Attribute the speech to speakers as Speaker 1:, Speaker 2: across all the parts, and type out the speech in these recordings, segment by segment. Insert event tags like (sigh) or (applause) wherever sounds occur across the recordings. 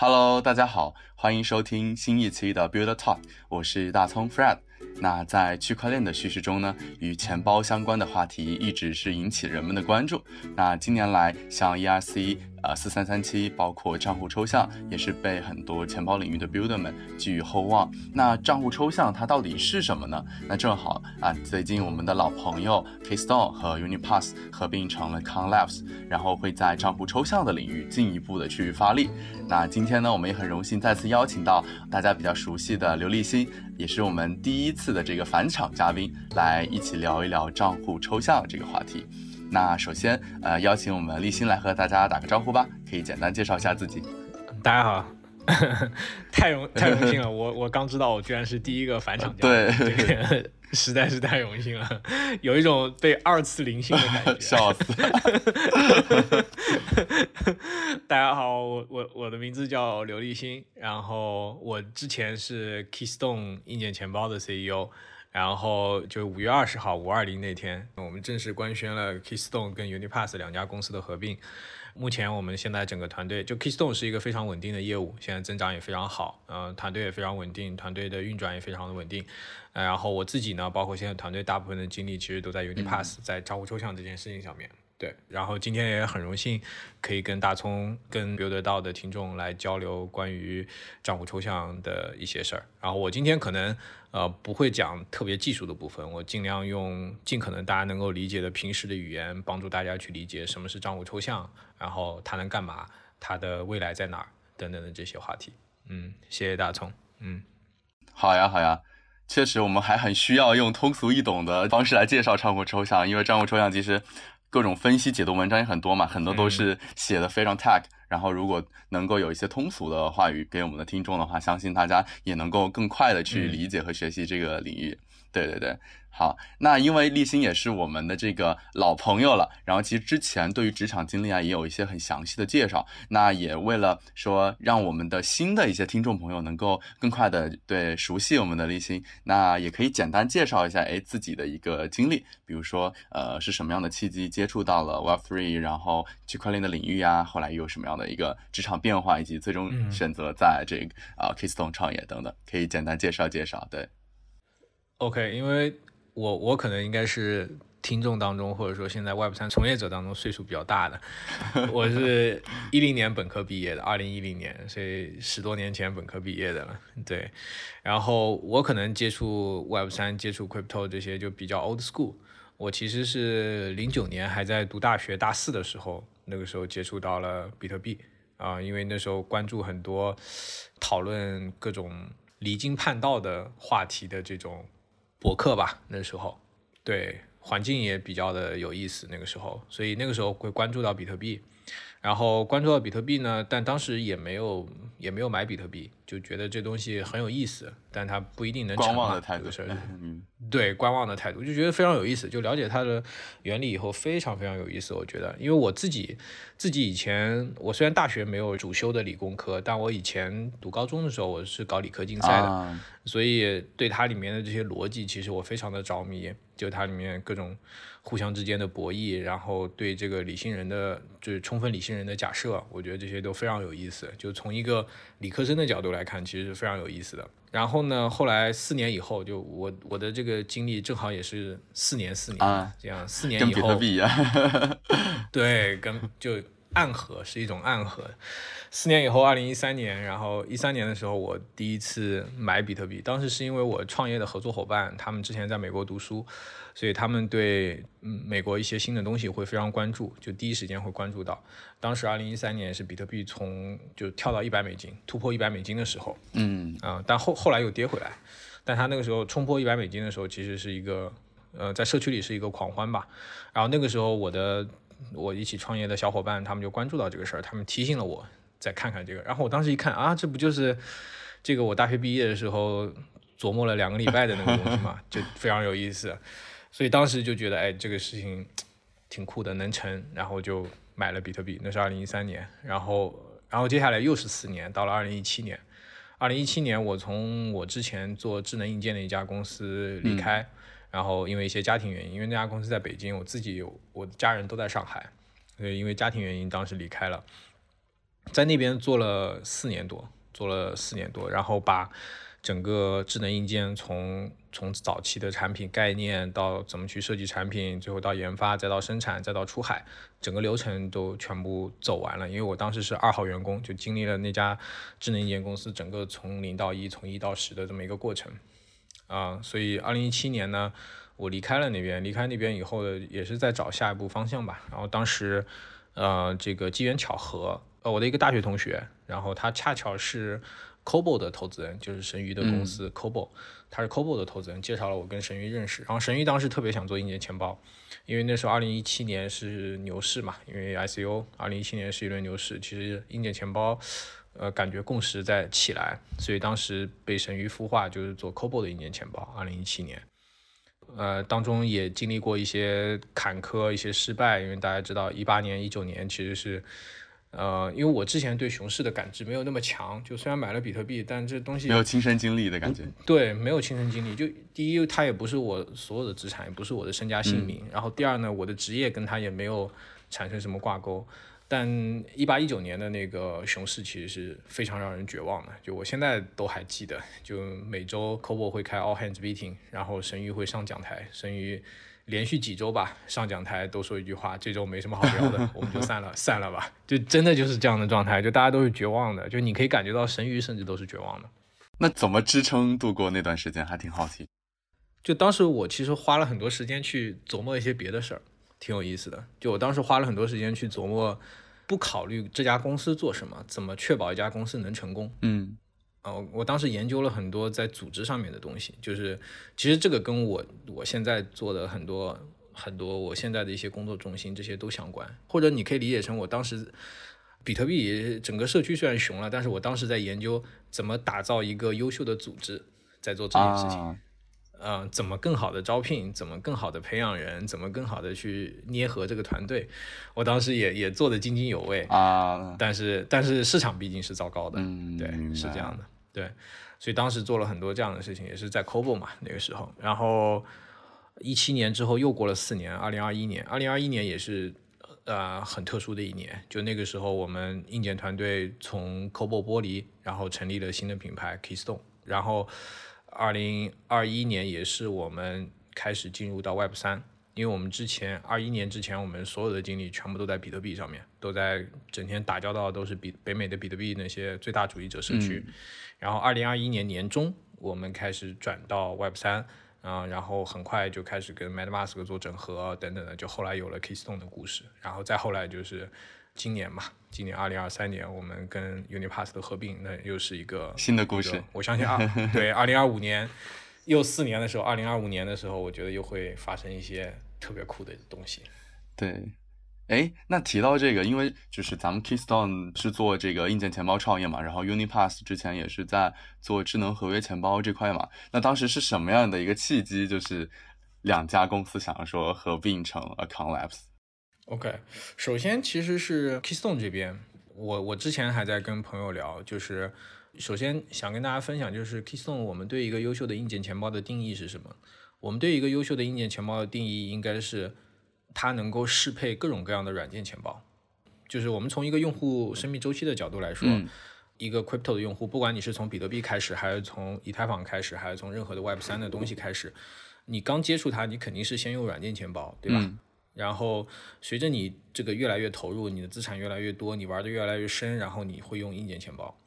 Speaker 1: Hello，大家好，欢迎收听新一期的 Build Talk，我是大葱 Fred。那在区块链的叙事中呢，与钱包相关的话题一直是引起人们的关注。那近年来，像 ERC。呃，四三三七包括账户抽象，也是被很多钱包领域的 builder 们寄予厚望。那账户抽象它到底是什么呢？那正好啊，最近我们的老朋友 kestone 和 Unipass 合并成了 c o n l a b s 然后会在账户抽象的领域进一步的去发力。那今天呢，我们也很荣幸再次邀请到大家比较熟悉的刘立新，也是我们第一次的这个返场嘉宾，来一起聊一聊账户抽象这个话题。那首先，呃，邀请我们立新来和大家打个招呼吧，可以简单介绍一下自己。
Speaker 2: 大家好，(laughs) 太荣太荣幸了，我我刚知道我居然是第一个返场嘉
Speaker 1: 宾，
Speaker 2: 对，实在是太荣幸了，有一种被二次灵性的感觉，(laughs)
Speaker 1: 笑死。(laughs)
Speaker 2: 大家好，我我我的名字叫刘立新，然后我之前是 Keystone 硬件钱包的 CEO。然后就五月二十号五二零那天，我们正式官宣了 Keystone 跟 Unipass 两家公司的合并。目前我们现在整个团队，就 Keystone 是一个非常稳定的业务，现在增长也非常好，嗯，团队也非常稳定，团队的运转也非常的稳定。呃然后我自己呢，包括现在团队大部分的精力其实都在 Unipass，在账户抽象这件事情上面。对，然后今天也很荣幸可以跟大葱、跟 Build 到的听众来交流关于账户抽象的一些事儿。然后我今天可能呃不会讲特别技术的部分，我尽量用尽可能大家能够理解的平时的语言，帮助大家去理解什么是账户抽象，然后它能干嘛，它的未来在哪儿等等的这些话题。嗯，谢谢大葱。嗯，
Speaker 1: 好呀，好呀，确实我们还很需要用通俗易懂的方式来介绍账户抽象，因为账户抽象其实。各种分析解读文章也很多嘛，很多都是写的非常 tag、嗯然后如果能够有一些通俗的话语给我们的听众的话，相信大家也能够更快的去理解和学习这个领域。对对对。好，那因为立新也是我们的这个老朋友了，然后其实之前对于职场经历啊也有一些很详细的介绍，那也为了说让我们的新的一些听众朋友能够更快的对熟悉我们的立新，那也可以简单介绍一下哎自己的一个经历，比如说呃是什么样的契机接触到了 Web Three，然后区块链的领域啊，后来又有什么样的一个职场变化，以及最终选择在这个啊 Keystone 创业等等，可以简单介绍介绍。对
Speaker 2: ，OK，因为。我我可能应该是听众当中，或者说现在 Web 三从业者当中岁数比较大的。我是 (laughs) 一零年本科毕业的，二零一零年，所以十多年前本科毕业的了。对，然后我可能接触 Web 三、接触 Crypto 这些就比较 old school。我其实是零九年还在读大学大四的时候，那个时候接触到了比特币啊，因为那时候关注很多讨论各种离经叛道的话题的这种。博客吧，那时候，对环境也比较的有意思，那个时候，所以那个时候会关注到比特币，然后关注到比特币呢，但当时也没有也没有买比特币，就觉得这东西很有意思，但它不一定能
Speaker 1: 观望的态
Speaker 2: 度，嗯，对观望的态度，就觉得非常有意思，就了解它的原理以后非常非常有意思，我觉得，因为我自己自己以前我虽然大学没有主修的理工科，但我以前读高中的时候我是搞理科竞赛的。所以对它里面的这些逻辑，其实我非常的着迷，就它里面各种互相之间的博弈，然后对这个理性人的，就是充分理性人的假设，我觉得这些都非常有意思。就从一个理科生的角度来看，其实是非常有意思的。然后呢，后来四年以后，就我我的这个经历正好也是四年四年这样，四年以后，
Speaker 1: 跟比特币一样，(laughs)
Speaker 2: 对，跟就。暗合是一种暗合。四年以后，二零一三年，然后一三年的时候，我第一次买比特币。当时是因为我创业的合作伙伴，他们之前在美国读书，所以他们对嗯美国一些新的东西会非常关注，就第一时间会关注到。当时二零一三年是比特币从就跳到一百美金，突破一百美金的时候，
Speaker 1: 嗯
Speaker 2: 啊，但后后来又跌回来。但他那个时候冲破一百美金的时候，其实是一个呃在社区里是一个狂欢吧。然后那个时候我的。我一起创业的小伙伴，他们就关注到这个事儿，他们提醒了我再看看这个。然后我当时一看啊，这不就是这个我大学毕业的时候琢磨了两个礼拜的那个东西嘛，(laughs) 就非常有意思。所以当时就觉得，哎，这个事情挺酷的，能成。然后就买了比特币，那是二零一三年。然后，然后接下来又是四年，到了二零一七年。二零一七年，我从我之前做智能硬件的一家公司离开。然后因为一些家庭原因，因为那家公司在北京，我自己有我的家人都在上海，所以因为家庭原因当时离开了。在那边做了四年多，做了四年多，然后把整个智能硬件从从早期的产品概念到怎么去设计产品，最后到研发，再到生产，再到出海，整个流程都全部走完了。因为我当时是二号员工，就经历了那家智能硬件公司整个从零到一，从一到十的这么一个过程。啊，所以二零一七年呢，我离开了那边，离开那边以后也是在找下一步方向吧。然后当时，呃，这个机缘巧合，呃，我的一个大学同学，然后他恰巧是 Cobo 的投资人，就是神鱼的公司 Cobo，他是 Cobo 的投资人，介绍了我跟神鱼认识。然后神鱼当时特别想做硬件钱包，因为那时候二零一七年是牛市嘛，因为 ICO，二零一七年是一轮牛市，其实硬件钱包。呃，感觉共识在起来，所以当时被神鱼孵化，就是做 Cobo 的一年钱包。二零一七年，呃，当中也经历过一些坎坷、一些失败，因为大家知道，一八年、一九年其实是，呃，因为我之前对熊市的感知没有那么强，就虽然买了比特币，但这东西
Speaker 1: 没有亲身经历的感觉。
Speaker 2: 对，没有亲身经历。就第一，它也不是我所有的资产，也不是我的身家性命。然后第二呢，我的职业跟它也没有产生什么挂钩。但一八一九年的那个熊市其实是非常让人绝望的，就我现在都还记得，就每周 Cobo 会开 All Hands Meeting，然后神鱼会上讲台，神鱼连续几周吧上讲台都说一句话，这周没什么好聊的，我们就散了，(laughs) 散了吧，就真的就是这样的状态，就大家都是绝望的，就你可以感觉到神鱼甚至都是绝望的。
Speaker 1: 那怎么支撑度过那段时间？还挺好奇。
Speaker 2: 就当时我其实花了很多时间去琢磨一些别的事儿。挺有意思的，就我当时花了很多时间去琢磨，不考虑这家公司做什么，怎么确保一家公司能成功。
Speaker 1: 嗯，
Speaker 2: 哦，我当时研究了很多在组织上面的东西，就是其实这个跟我我现在做的很多很多我现在的一些工作重心这些都相关，或者你可以理解成我当时比特币整个社区虽然熊了，但是我当时在研究怎么打造一个优秀的组织，在做这件事情。嗯，怎么更好的招聘？怎么更好的培养人？怎么更好的去捏合这个团队？我当时也也做的津津有味
Speaker 1: 啊。
Speaker 2: 但是但是市场毕竟是糟糕的，
Speaker 1: 嗯，
Speaker 2: 对，是这样的，对。所以当时做了很多这样的事情，也是在 Cobo 嘛那个时候。然后一七年之后又过了四年，二零二一年，二零二一年也是呃很特殊的一年。就那个时候，我们硬件团队从 Cobo 剥离，然后成立了新的品牌 Keystone，然后。二零二一年也是我们开始进入到 Web 三，因为我们之前二一年之前，我们所有的精力全部都在比特币上面，都在整天打交道都是比北美的比特币那些最大主义者社区。然后二零二一年年中，我们开始转到 Web 三，啊，然后很快就开始跟 MetaMask 做整合等等的，就后来有了 Keystone 的故事，然后再后来就是。今年嘛，今年二零二三年，我们跟 Unipass 的合并，那又是一个
Speaker 1: 新的故事。
Speaker 2: 我相信啊，(laughs) 对，二零二五年又四年的时候，二零二五年的时候，我觉得又会发生一些特别酷的东西。
Speaker 1: 对，哎，那提到这个，因为就是咱们 Keystone 是做这个硬件钱包创业嘛，然后 Unipass 之前也是在做智能合约钱包这块嘛。那当时是什么样的一个契机，就是两家公司想要说合并成 Account
Speaker 2: Labs？OK，首先其实是 Keystone 这边，我我之前还在跟朋友聊，就是首先想跟大家分享，就是 Keystone 我们对一个优秀的硬件钱包的定义是什么？我们对一个优秀的硬件钱包的定义应该是它能够适配各种各样的软件钱包。就是我们从一个用户生命周期的角度来说，一个 Crypto 的用户，不管你是从比特币开始，还是从以太坊开始，还是从任何的 Web 三的东西开始，你刚接触它，你肯定是先用软件钱包，对吧？然后随着你这个越来越投入，你的资产越来越多，你玩的越来越深，然后你会用硬件钱包。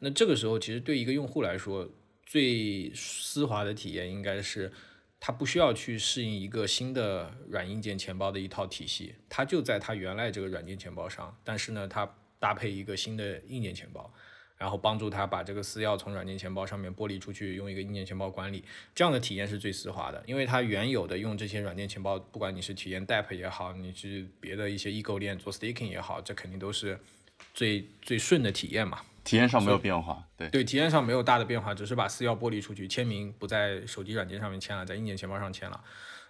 Speaker 2: 那这个时候，其实对一个用户来说，最丝滑的体验应该是，他不需要去适应一个新的软硬件钱包的一套体系，他就在他原来这个软件钱包上，但是呢，他搭配一个新的硬件钱包。然后帮助他把这个私钥从软件钱包上面剥离出去，用一个硬件钱包管理，这样的体验是最丝滑的。因为它原有的用这些软件钱包，不管你是体验 DApp 也好，你是别的一些异构链做 staking 也好，这肯定都是最最顺的体验嘛。
Speaker 1: 体验上没有变化，对
Speaker 2: 对，体验上没有大的变化，只是把私钥剥离出去，签名不在手机软件上面签了，在硬件钱包上签了。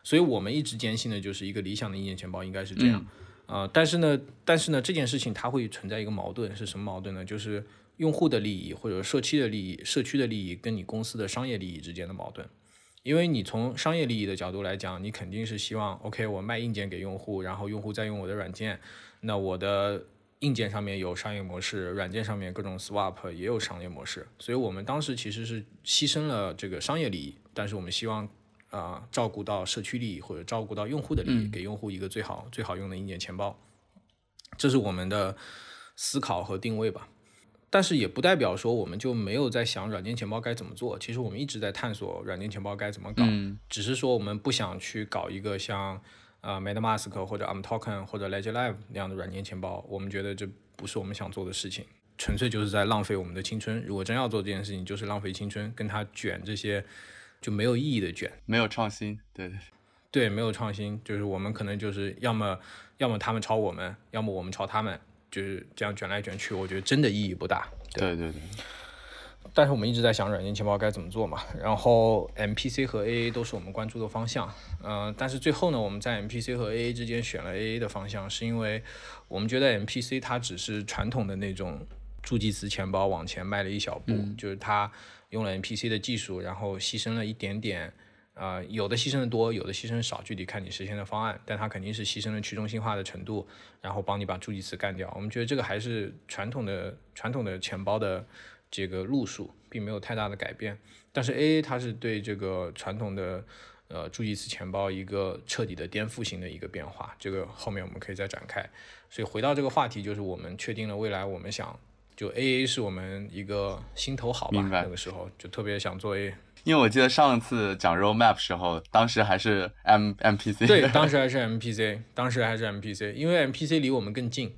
Speaker 2: 所以我们一直坚信的就是一个理想的硬件钱包应该是这样。啊，但是呢，但是呢，这件事情它会存在一个矛盾，是什么矛盾呢？就是用户的利益或者社区的利益、社区的利益跟你公司的商业利益之间的矛盾，因为你从商业利益的角度来讲，你肯定是希望，OK，我卖硬件给用户，然后用户再用我的软件，那我的硬件上面有商业模式，软件上面各种 swap 也有商业模式，所以我们当时其实是牺牲了这个商业利益，但是我们希望啊、呃照顾到社区利益或者照顾到用户的利益，给用户一个最好最好用的硬件钱包，这是我们的思考和定位吧。但是也不代表说我们就没有在想软件钱包该怎么做。其实我们一直在探索软件钱包该怎么搞，
Speaker 1: 嗯
Speaker 2: 只是说我们不想去搞一个像呃 MetaMask 或者 ArmToken 或者 Ledger Live 那样的软件钱包。我们觉得这不是我们想做的事情，纯粹就是在浪费我们的青春。如果真要做这件事情，就是浪费青春，跟他卷这些就没有意义的卷。
Speaker 1: 没有创新，对对，
Speaker 2: 对，没有创新，就是我们可能就是要么要么他们抄我们，要么我们抄他们，就是这样卷来卷去，我觉得真的意义不大。
Speaker 1: 对对对，
Speaker 2: 但是我们一直在想软件钱包该怎么做嘛，然后 MPC 和 AA 都是我们关注的方向，嗯、但是最后呢，我们在 MPC 和 AA 之间选了 AA 的方向，是因为我们觉得 MPC 它只是传统的那种助记词钱包往前迈了一小步，就是它用了 MPC 的技术，然后牺牲了一点点。呃，有的牺牲的多，有的牺牲少，具体看你实现的方案，但它肯定是牺牲了去中心化的程度，然后帮你把助记词干掉。我们觉得这个还是传统的传统的钱包的这个路数，并没有太大的改变。但是 AA 它是对这个传统的呃助记词钱包一个彻底的颠覆性的一个变化，这个后面我们可以再展开。所以回到这个话题，就是我们确定了未来我们想就 AA 是我们一个心头好吧，那个时候就特别想做 A。
Speaker 1: 因为我记得上次讲 roadmap 时候，当时还是 M MPC，
Speaker 2: 对，(laughs) 当时还是 MPC，当时还是 MPC，因为 MPC 离我们更近，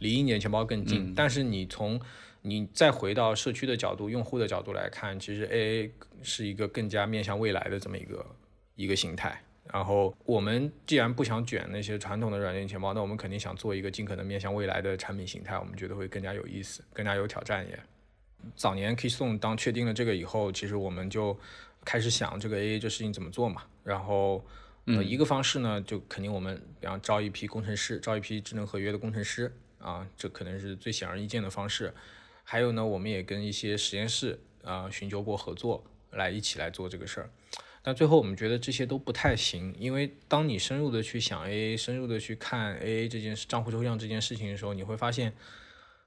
Speaker 2: 离硬件钱包更近。但是你从你再回到社区的角度、用户的角度来看，其实 AA 是一个更加面向未来的这么一个一个形态。然后我们既然不想卷那些传统的软件钱包，那我们肯定想做一个尽可能面向未来的产品形态，我们觉得会更加有意思，更加有挑战也。早年 Keystone 当确定了这个以后，其实我们就开始想这个 AA 这事情怎么做嘛。然后，呃，一个方式呢，就肯定我们比方招一批工程师，招一批智能合约的工程师啊，这可能是最显而易见的方式。还有呢，我们也跟一些实验室啊寻求过合作，来一起来做这个事儿。但最后我们觉得这些都不太行，因为当你深入的去想 AA，深入的去看 AA 这件事、账户抽象这件事情的时候，你会发现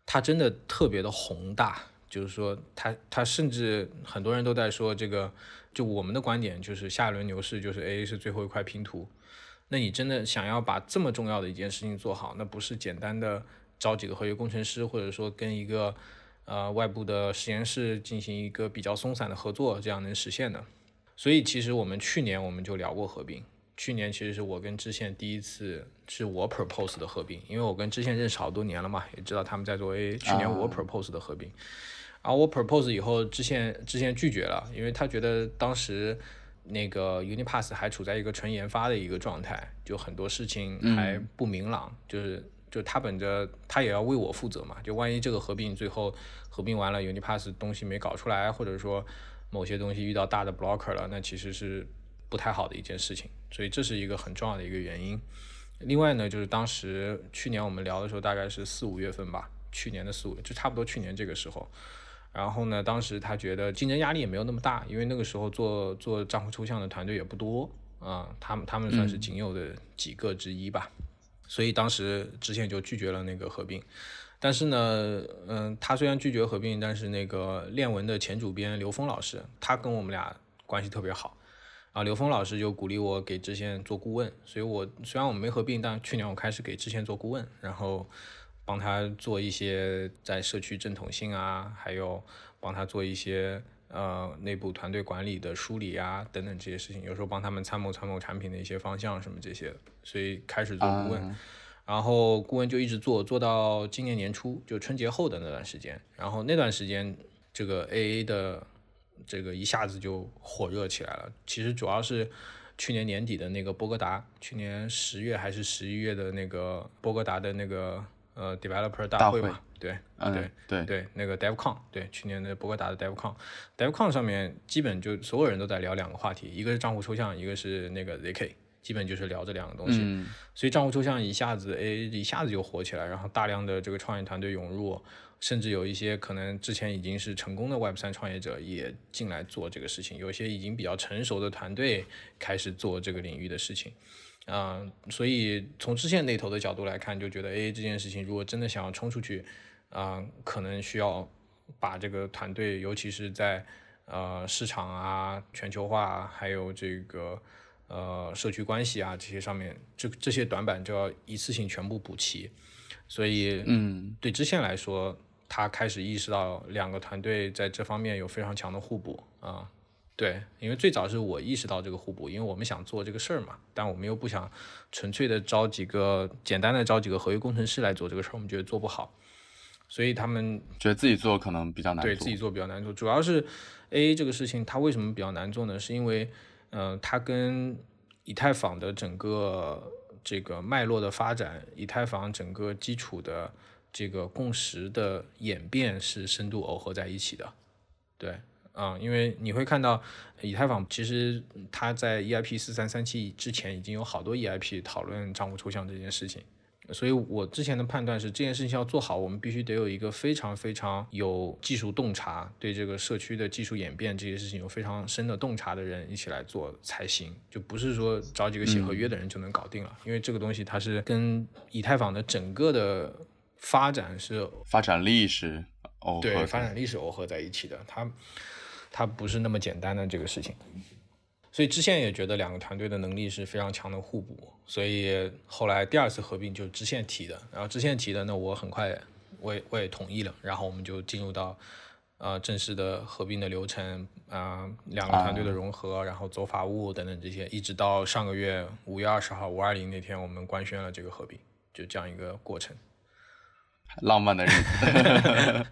Speaker 2: 它真的特别的宏大。就是说他他甚至很多人都在说这个，就我们的观点就是下一轮牛市就是 AA 是最后一块拼图。那你真的想要把这么重要的一件事情做好，那不是简单的招几个合约工程师，或者说跟一个呃外部的实验室进行一个比较松散的合作，这样能实现的。所以其实我们去年我们就聊过合并，去年其实是我跟知县第一次是我 propose 的合并，因为我跟知县认识好多年了嘛，也知道他们在做 A，去年我 propose 的合并，然后我 propose 以后，知县知县拒绝了，因为他觉得当时那个 Unipass 还处在一个纯研发的一个状态，就很多事情还不明朗，就是就他本着他也要为我负责嘛，就万一这个合并最后合并完了，Unipass 东西没搞出来，或者说某些东西遇到大的 blocker 了，那其实是不太好的一件事情，所以这是一个很重要的一个原因。另外呢，就是当时去年我们聊的时候，大概是四五月份吧，去年的四五，就差不多去年这个时候。然后呢，当时他觉得竞争压力也没有那么大，因为那个时候做做账户抽象的团队也不多啊、他们他们算是仅有的几个之一吧。所以当时之前就拒绝了那个合并。但是呢，嗯，他虽然拒绝合并，但是那个链文的前主编刘峰老师，他跟我们俩关系特别好。啊，刘峰老师就鼓励我给知县做顾问，所以我虽然我们没合并，但去年我开始给知县做顾问，然后帮他做一些在社区正统性啊，还有帮他做一些呃内部团队管理的梳理啊等等这些事情，有时候帮他们参谋参谋产品的一些方向什么这些，所以开始做顾问。
Speaker 1: 啊
Speaker 2: 然后顾问就一直做，做到今年年初，就春节后的那段时间。然后那段时间，这个 AA 的这个一下子就火热起来了。其实主要是去年年底的那个波哥达，去年十月还是十一月的那个波哥达的那个呃 Developer 大会
Speaker 1: 大
Speaker 2: 嘛，对
Speaker 1: 嗯，
Speaker 2: 对
Speaker 1: 对
Speaker 2: 对，那个 DevCon，对，去年的博格达的 DevCon，DevCon 上面基本就所有人都在聊两个话题，一个是账户抽象，一个是那个 ZK，基本就是聊这两个东西。
Speaker 1: 嗯
Speaker 2: 所以账户抽象一下子，诶，一下子就火起来，然后大量的这个创业团队涌入，甚至有一些可能之前已经是成功的 Web 三创业者也进来做这个事情，有些已经比较成熟的团队开始做这个领域的事情。嗯，所以从支线那头的角度来看，就觉得 A A，这件事情如果真的想要冲出去，啊，可能需要把这个团队，尤其是在呃市场啊、全球化，还有这个呃社区关系啊这些上面，这这些短板就要一次性全部补齐。所以，
Speaker 1: 嗯，
Speaker 2: 对支线来说，他开始意识到两个团队在这方面有非常强的互补啊。对，因为最早是我意识到这个互补，因为我们想做这个事儿嘛，但我们又不想纯粹的招几个简单的招几个合约工程师来做这个事儿，我们觉得做不好，所以他们
Speaker 1: 觉得自己做可能比较难做，
Speaker 2: 对自己做比较难做。主要是 A 这个事情，它为什么比较难做呢？是因为，嗯，它跟以太坊的整个这个脉络的发展，以太坊整个基础的这个共识的演变是深度耦合在一起的，对。啊，因为你会看到，以太坊其实它在 EIP 四三三七之前已经有好多 EIP 讨论账户抽象这件事情，所以我之前的判断是这件事情要做好，我们必须得有一个非常非常有技术洞察，对这个社区的技术演变这些事情有非常深的洞察的人一起来做才行，就不是说找几个写合约的人就能搞定了，因为这个东西它是跟以太坊的整个的发展是
Speaker 1: 发展历史
Speaker 2: 对发展历史耦合在一起的，它。它不是那么简单的这个事情，所以支线也觉得两个团队的能力是非常强的互补，所以后来第二次合并就是支线提的，然后支线提的，那我很快我也我也同意了，然后我们就进入到呃正式的合并的流程啊，两个团队的融合，然后走法务等等这些，一直到上个月五月二十号五二零那天，我们官宣了这个合并，就这样一个过程，
Speaker 1: 浪漫的日子，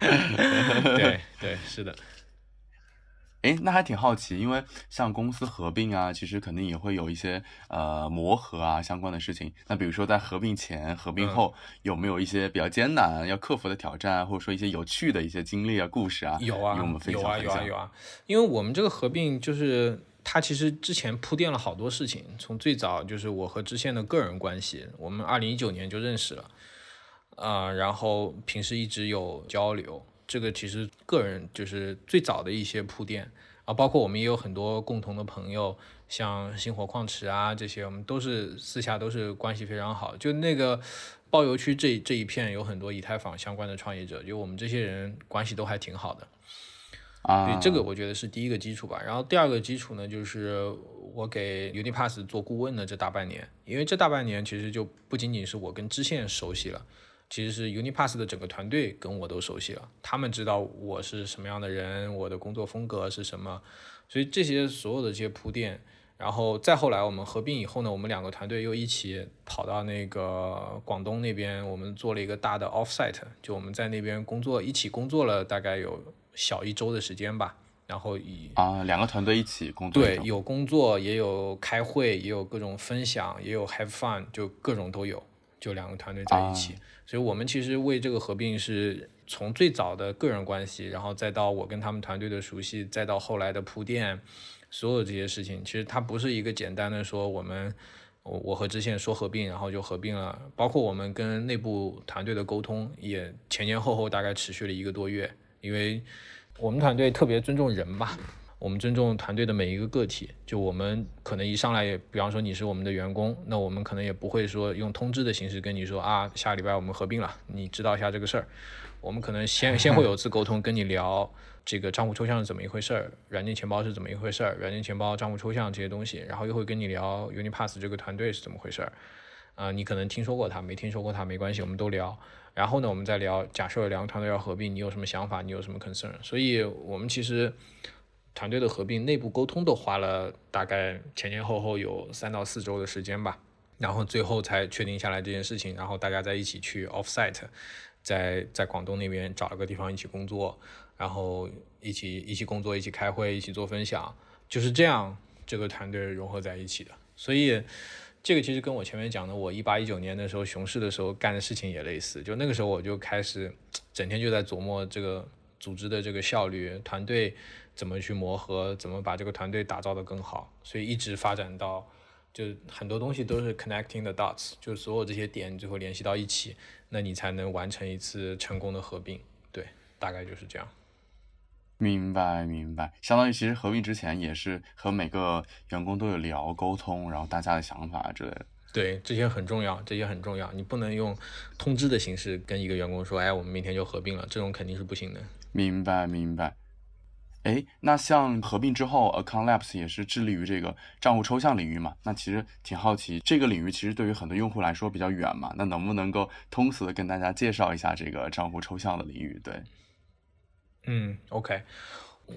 Speaker 1: (laughs)
Speaker 2: 对对是的。
Speaker 1: 哎，那还挺好奇，因为像公司合并啊，其实肯定也会有一些呃磨合啊相关的事情。那比如说在合并前、合并后，有没有一些比较艰难要克服的挑战，或者说一些有趣的一些经历啊、故事啊？
Speaker 2: 有啊，
Speaker 1: 我们分享
Speaker 2: 有啊，有啊，有啊。因为我们这个合并就是它其实之前铺垫了好多事情，从最早就是我和知县的个人关系，我们二零一九年就认识了，啊，然后平时一直有交流。这个其实个人就是最早的一些铺垫啊，包括我们也有很多共同的朋友，像星火矿池啊这些，我们都是私下都是关系非常好。就那个包邮区这这一片有很多以太坊相关的创业者，就我们这些人关系都还挺好的
Speaker 1: 啊。
Speaker 2: 对，这个我觉得是第一个基础吧。然后第二个基础呢，就是我给 Unipass 做顾问的这大半年，因为这大半年其实就不仅仅是我跟支线熟悉了。其实是 Unipass 的整个团队跟我都熟悉了，他们知道我是什么样的人，我的工作风格是什么，所以这些所有的这些铺垫，然后再后来我们合并以后呢，我们两个团队又一起跑到那个广东那边，我们做了一个大的 offsite，就我们在那边工作，一起工作了大概有小一周的时间吧，然后以
Speaker 1: 啊两个团队一起工作，
Speaker 2: 对，有工作也有开会，也有各种分享，也有 have fun，就各种都有，就两个团队在一起。所以我们其实为这个合并是从最早的个人关系，然后再到我跟他们团队的熟悉，再到后来的铺垫，所有这些事情，其实它不是一个简单的说我们我我和知县说合并，然后就合并了。包括我们跟内部团队的沟通，也前前后后大概持续了一个多月，因为我们团队特别尊重人吧。我们尊重团队的每一个个体，就我们可能一上来也，比方说你是我们的员工，那我们可能也不会说用通知的形式跟你说啊，下礼拜我们合并了，你知道一下这个事儿。我们可能先先会有次沟通，跟你聊这个账户抽象是怎么一回事儿，软件钱包是怎么一回事儿，软件钱包账户抽象这些东西，然后又会跟你聊 Unipass 这个团队是怎么回事儿。啊，你可能听说过他，没听说过他没关系，我们都聊。然后呢，我们再聊，假设两个团队要合并，你有什么想法？你有什么 concern？所以我们其实。团队的合并，内部沟通都花了大概前前后后有三到四周的时间吧，然后最后才确定下来这件事情，然后大家再一起去 offsite，在在广东那边找了个地方一起工作，然后一起一起工作，一起开会，一起做分享，就是这样这个团队融合在一起的。所以这个其实跟我前面讲的，我一八一九年的时候熊市的时候干的事情也类似，就那个时候我就开始整天就在琢磨这个组织的这个效率，团队。怎么去磨合？怎么把这个团队打造的更好？所以一直发展到，就很多东西都是 connecting the dots，就是所有这些点最后联系到一起，那你才能完成一次成功的合并。对，大概就是这样。
Speaker 1: 明白，明白。相当于其实合并之前也是和每个员工都有聊沟通，然后大家的想法之类的。
Speaker 2: 对，这些很重要，这些很重要。你不能用通知的形式跟一个员工说，哎，我们明天就合并了，这种肯定是不行的。
Speaker 1: 明白，明白。哎，那像合并之后，Account Labs 也是致力于这个账户抽象领域嘛？那其实挺好奇，这个领域其实对于很多用户来说比较远嘛？那能不能够通俗的跟大家介绍一下这个账户抽象的领域？对，
Speaker 2: 嗯，OK，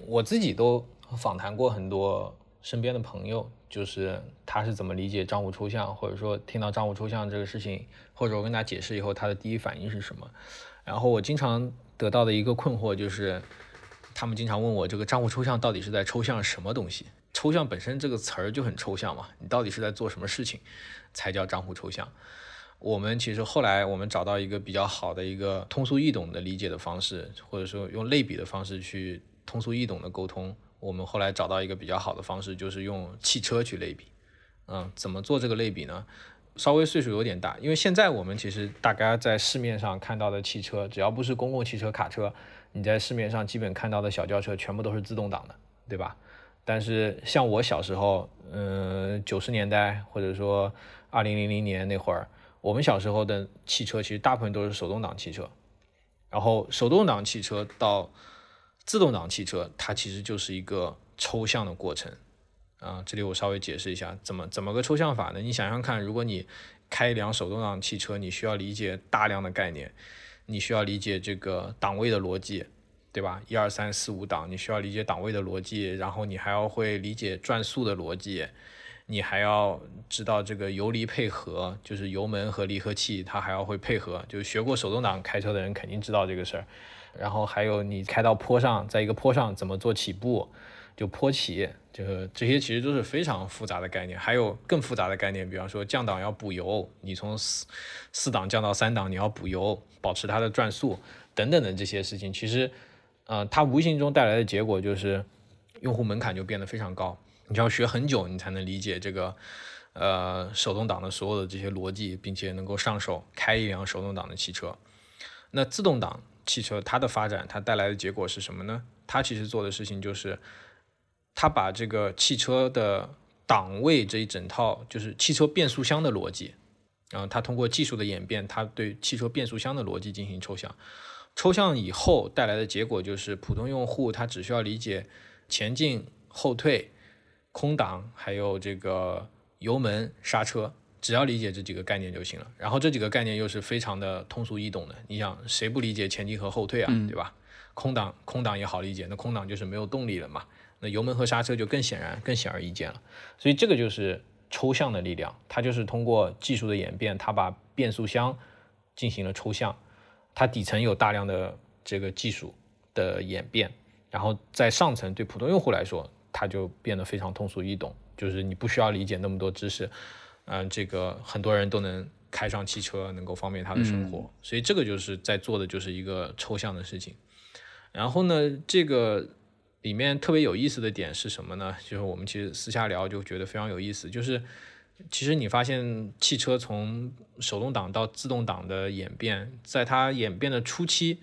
Speaker 2: 我自己都访谈过很多身边的朋友，就是他是怎么理解账户抽象，或者说听到账户抽象这个事情，或者我跟他解释以后，他的第一反应是什么？然后我经常得到的一个困惑就是。他们经常问我，这个账户抽象到底是在抽象什么东西？抽象本身这个词儿就很抽象嘛，你到底是在做什么事情才叫账户抽象？我们其实后来我们找到一个比较好的一个通俗易懂的理解的方式，或者说用类比的方式去通俗易懂的沟通。我们后来找到一个比较好的方式，就是用汽车去类比。嗯，怎么做这个类比呢？稍微岁数有点大，因为现在我们其实大家在市面上看到的汽车，只要不是公共汽车、卡车。你在市面上基本看到的小轿车全部都是自动挡的，对吧？但是像我小时候，嗯，九十年代或者说二零零零年那会儿，我们小时候的汽车其实大部分都是手动挡汽车。然后手动挡汽车到自动挡汽车，它其实就是一个抽象的过程啊。这里我稍微解释一下，怎么怎么个抽象法呢？你想想看，如果你开一辆手动挡汽车，你需要理解大量的概念。你需要理解这个档位的逻辑，对吧？一二三四五档，你需要理解档位的逻辑，然后你还要会理解转速的逻辑，你还要知道这个油离配合，就是油门和离合器它还要会配合。就是学过手动挡开车的人肯定知道这个事儿。然后还有你开到坡上，在一个坡上怎么做起步，就坡起，就是这些其实都是非常复杂的概念。还有更复杂的概念，比方说降档要补油，你从四四档降到三档，你要补油。保持它的转速等等的这些事情，其实，呃，它无形中带来的结果就是用户门槛就变得非常高。你要学很久，你才能理解这个，呃，手动挡的所有的这些逻辑，并且能够上手开一辆手动挡的汽车。那自动挡汽车它的发展，它带来的结果是什么呢？它其实做的事情就是，它把这个汽车的档位这一整套，就是汽车变速箱的逻辑。然后他通过技术的演变，他对汽车变速箱的逻辑进行抽象。抽象以后带来的结果就是，普通用户他只需要理解前进、后退、空档，还有这个油门、刹车，只要理解这几个概念就行了。然后这几个概念又是非常的通俗易懂的。你想，谁不理解前进和后退啊？对吧？空档，空档也好理解，那空档就是没有动力了嘛。那油门和刹车就更显然、更显而易见了。所以这个就是。抽象的力量，它就是通过技术的演变，它把变速箱进行了抽象，它底层有大量的这个技术的演变，然后在上层对普通用户来说，它就变得非常通俗易懂，就是你不需要理解那么多知识，嗯，这个很多人都能开上汽车，能够方便他的生活，所以这个就是在做的就是一个抽象的事情，然后呢，这个。里面特别有意思的点是什么呢？就是我们其实私下聊就觉得非常有意思。就是其实你发现汽车从手动挡到自动挡的演变，在它演变的初期，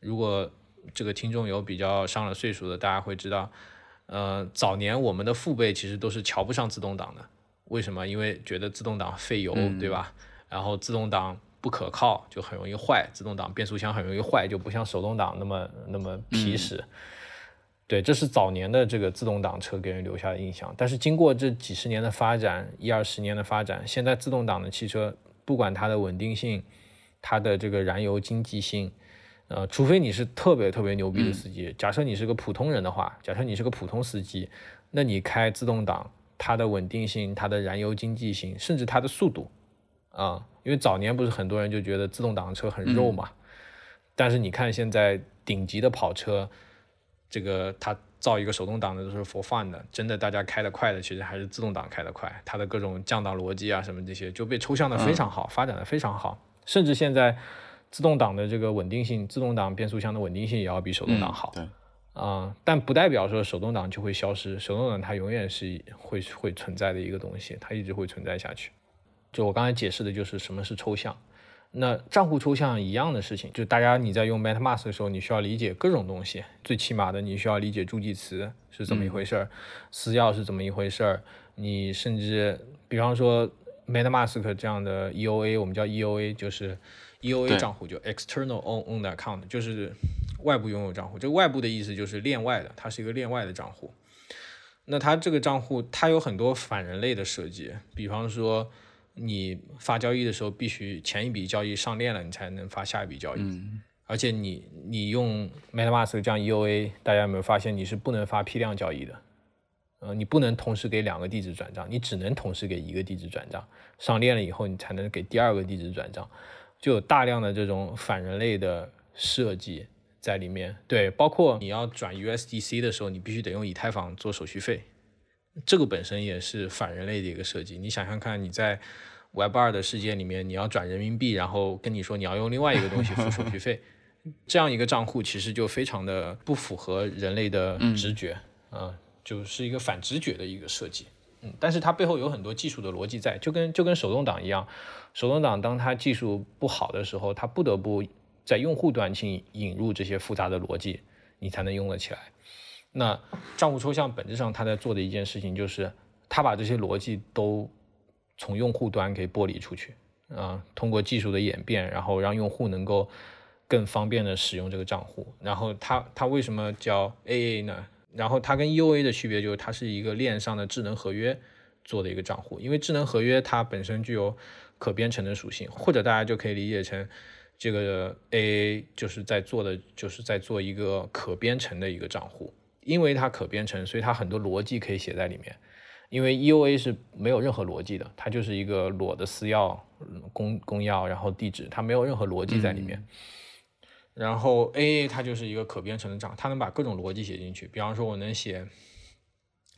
Speaker 2: 如果这个听众有比较上了岁数的，大家会知道，呃，早年我们的父辈其实都是瞧不上自动挡的。为什么？因为觉得自动挡费油，对吧？然后自动挡不可靠，就很容易坏。自动挡变速箱很容易坏，就不像手动挡那么那么皮实。对，这是早年的这个自动挡车给人留下的印象。但是经过这几十年的发展，一二十年的发展，现在自动挡的汽车，不管它的稳定性，它的这个燃油经济性，呃，除非你是特别特别牛逼的司机，假设你是个普通人的话，假设你是个普通司机，那你开自动挡，它的稳定性、它的燃油经济性，甚至它的速度，啊，因为早年不是很多人就觉得自动挡车很肉嘛，但是你看现在顶级的跑车。这个它造一个手动挡的都是 for fun 的，真的大家开得快的其实还是自动挡开得快，它的各种降档逻辑啊什么这些就被抽象的非常好，发展的非常好，甚至现在自动挡的这个稳定性，自动挡变速箱的稳定性也要比手动挡好。
Speaker 1: 对，
Speaker 2: 啊，但不代表说手动挡就会消失，手动挡它永远是会会存在的一个东西，它一直会存在下去。就我刚才解释的就是什么是抽象。那账户抽象一样的事情，就大家你在用 MetaMask 的时候，你需要理解各种东西，最起码的你需要理解助记词是怎么一回事儿，私钥是怎么一回事儿，你甚至比方说 MetaMask 这样的 EOA，我们叫 EOA，就是 EOA 账户，就 External Own Owned Account，就是外部拥有账户。这个外部的意思就是链外的，它是一个链外的账户。那它这个账户，它有很多反人类的设计，比方说，你发交易的时候，必须前一笔交易上链了，你才能发下一笔交易。
Speaker 1: 嗯，
Speaker 2: 而且你你用 MetaMask 这样 EOA，大家有没有发现你是不能发批量交易的？呃，你不能同时给两个地址转账，你只能同时给一个地址转账。上链了以后，你才能给第二个地址转账，就有大量的这种反人类的设计。在里面，对，包括你要转 USDC 的时候，你必须得用以太坊做手续费，这个本身也是反人类的一个设计。你想想看，你在 Web 二的世界里面，你要转人民币，然后跟你说你要用另外一个东西付手续费，(laughs) 这样一个账户其实就非常的不符合人类的直觉，啊，就是一个反直觉的一个设计。嗯，但是它背后有很多技术的逻辑在，就跟就跟手动挡一样，手动挡当它技术不好的时候，它不得不。在用户端去引入这些复杂的逻辑，你才能用得起来。那账户抽象本质上他在做的一件事情就是，他把这些逻辑都从用户端给剥离出去啊，通过技术的演变，然后让用户能够更方便的使用这个账户。然后它它为什么叫 AA 呢？然后它跟 EOA 的区别就是它是一个链上的智能合约做的一个账户，因为智能合约它本身具有可编程的属性，或者大家就可以理解成。这个 AA 就是在做的，就是在做一个可编程的一个账户，因为它可编程，所以它很多逻辑可以写在里面。因为 EOA 是没有任何逻辑的，它就是一个裸的私钥、公公钥，然后地址，它没有任何逻辑在里面。然后 AA 它就是一个可编程的账，它能把各种逻辑写进去。比方说，我能写，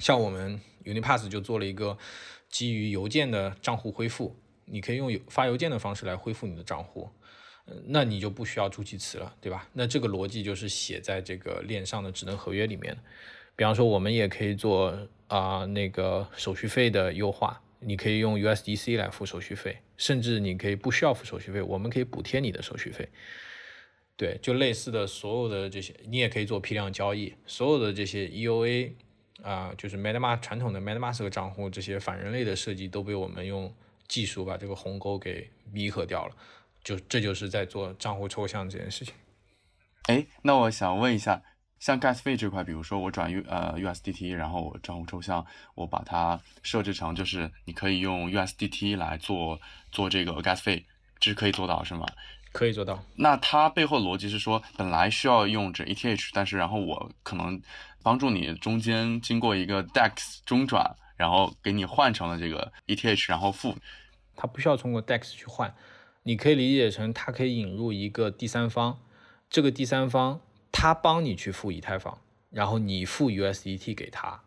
Speaker 2: 像我们 Unipass 就做了一个基于邮件的账户恢复，你可以用邮发邮件的方式来恢复你的账户。那你就不需要助记词了，对吧？那这个逻辑就是写在这个链上的智能合约里面。比方说，我们也可以做啊那个手续费的优化，你可以用 USDC 来付手续费，甚至你可以不需要付手续费，我们可以补贴你的手续费。对，就类似的所有的这些，你也可以做批量交易，所有的这些 EOA 啊，就是 MetaMask 传统的 MetaMask 账户这些反人类的设计都被我们用技术把这个鸿沟给弥合掉了。就这就是在做账户抽象这件事情。
Speaker 1: 哎，那我想问一下，像 Gas 费这块，比如说我转 U 呃 USDT，然后我账户抽象，我把它设置成就是你可以用 USDT 来做做这个 Gas 费，这是可以做到是吗？
Speaker 2: 可以做到。
Speaker 1: 那它背后逻辑是说，本来需要用这 ETH，但是然后我可能帮助你中间经过一个 DEX 中转，然后给你换成了这个 ETH，然后付。
Speaker 2: 它不需要通过 DEX 去换。你可以理解成，它可以引入一个第三方，这个第三方他帮你去付以太坊，然后你付 USDT 给他。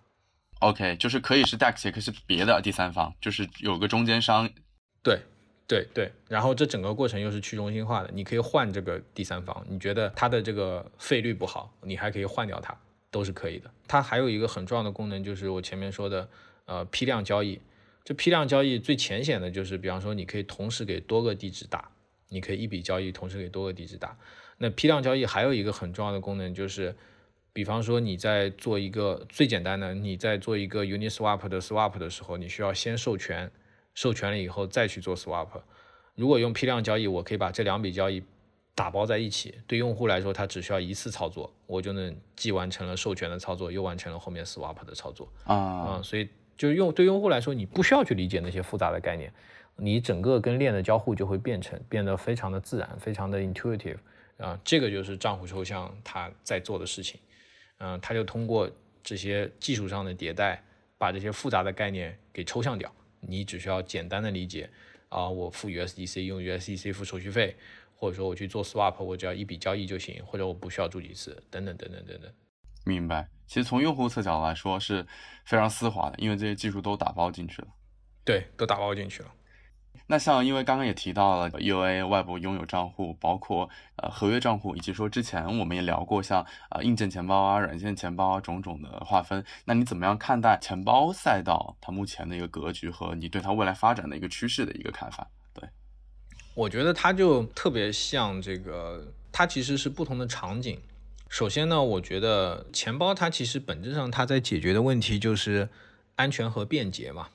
Speaker 1: OK，就是可以是 DEX，也可以是别的第三方，就是有个中间商。
Speaker 2: 对，对对。然后这整个过程又是去中心化的，你可以换这个第三方，你觉得它的这个费率不好，你还可以换掉它，都是可以的。它还有一个很重要的功能，就是我前面说的，呃，批量交易。这批量交易最浅显的就是，比方说，你可以同时给多个地址打，你可以一笔交易同时给多个地址打。那批量交易还有一个很重要的功能就是，比方说你在做一个最简单的，你在做一个 Uniswap 的 Swap 的时候，你需要先授权，授权了以后再去做 Swap。如果用批量交易，我可以把这两笔交易打包在一起，对用户来说，他只需要一次操作，我就能既完成了授权的操作，又完成了后面 Swap 的操作啊，所以。就是用对用户来说，你不需要去理解那些复杂的概念，你整个跟链的交互就会变成变得非常的自然，非常的 intuitive 啊，这个就是账户抽象它在做的事情，嗯，它就通过这些技术上的迭代，把这些复杂的概念给抽象掉，你只需要简单的理解啊，我付 USDC 用 USDC 付手续费，或者说我去做 swap，我只要一笔交易就行，或者我不需要助记词，等等等等等等。
Speaker 1: 明白。其实从用户侧角度来说是非常丝滑的，因为这些技术都打包进去了。
Speaker 2: 对，都打包进去了。
Speaker 1: 那像因为刚刚也提到了 EOA 外部拥有账户，包括呃合约账户，以及说之前我们也聊过像呃硬件钱包啊、软件钱包啊种种的划分。那你怎么样看待钱包赛道它目前的一个格局和你对它未来发展的一个趋势的一个看法？对，
Speaker 2: 我觉得它就特别像这个，它其实是不同的场景。首先呢，我觉得钱包它其实本质上它在解决的问题就是安全和便捷嘛。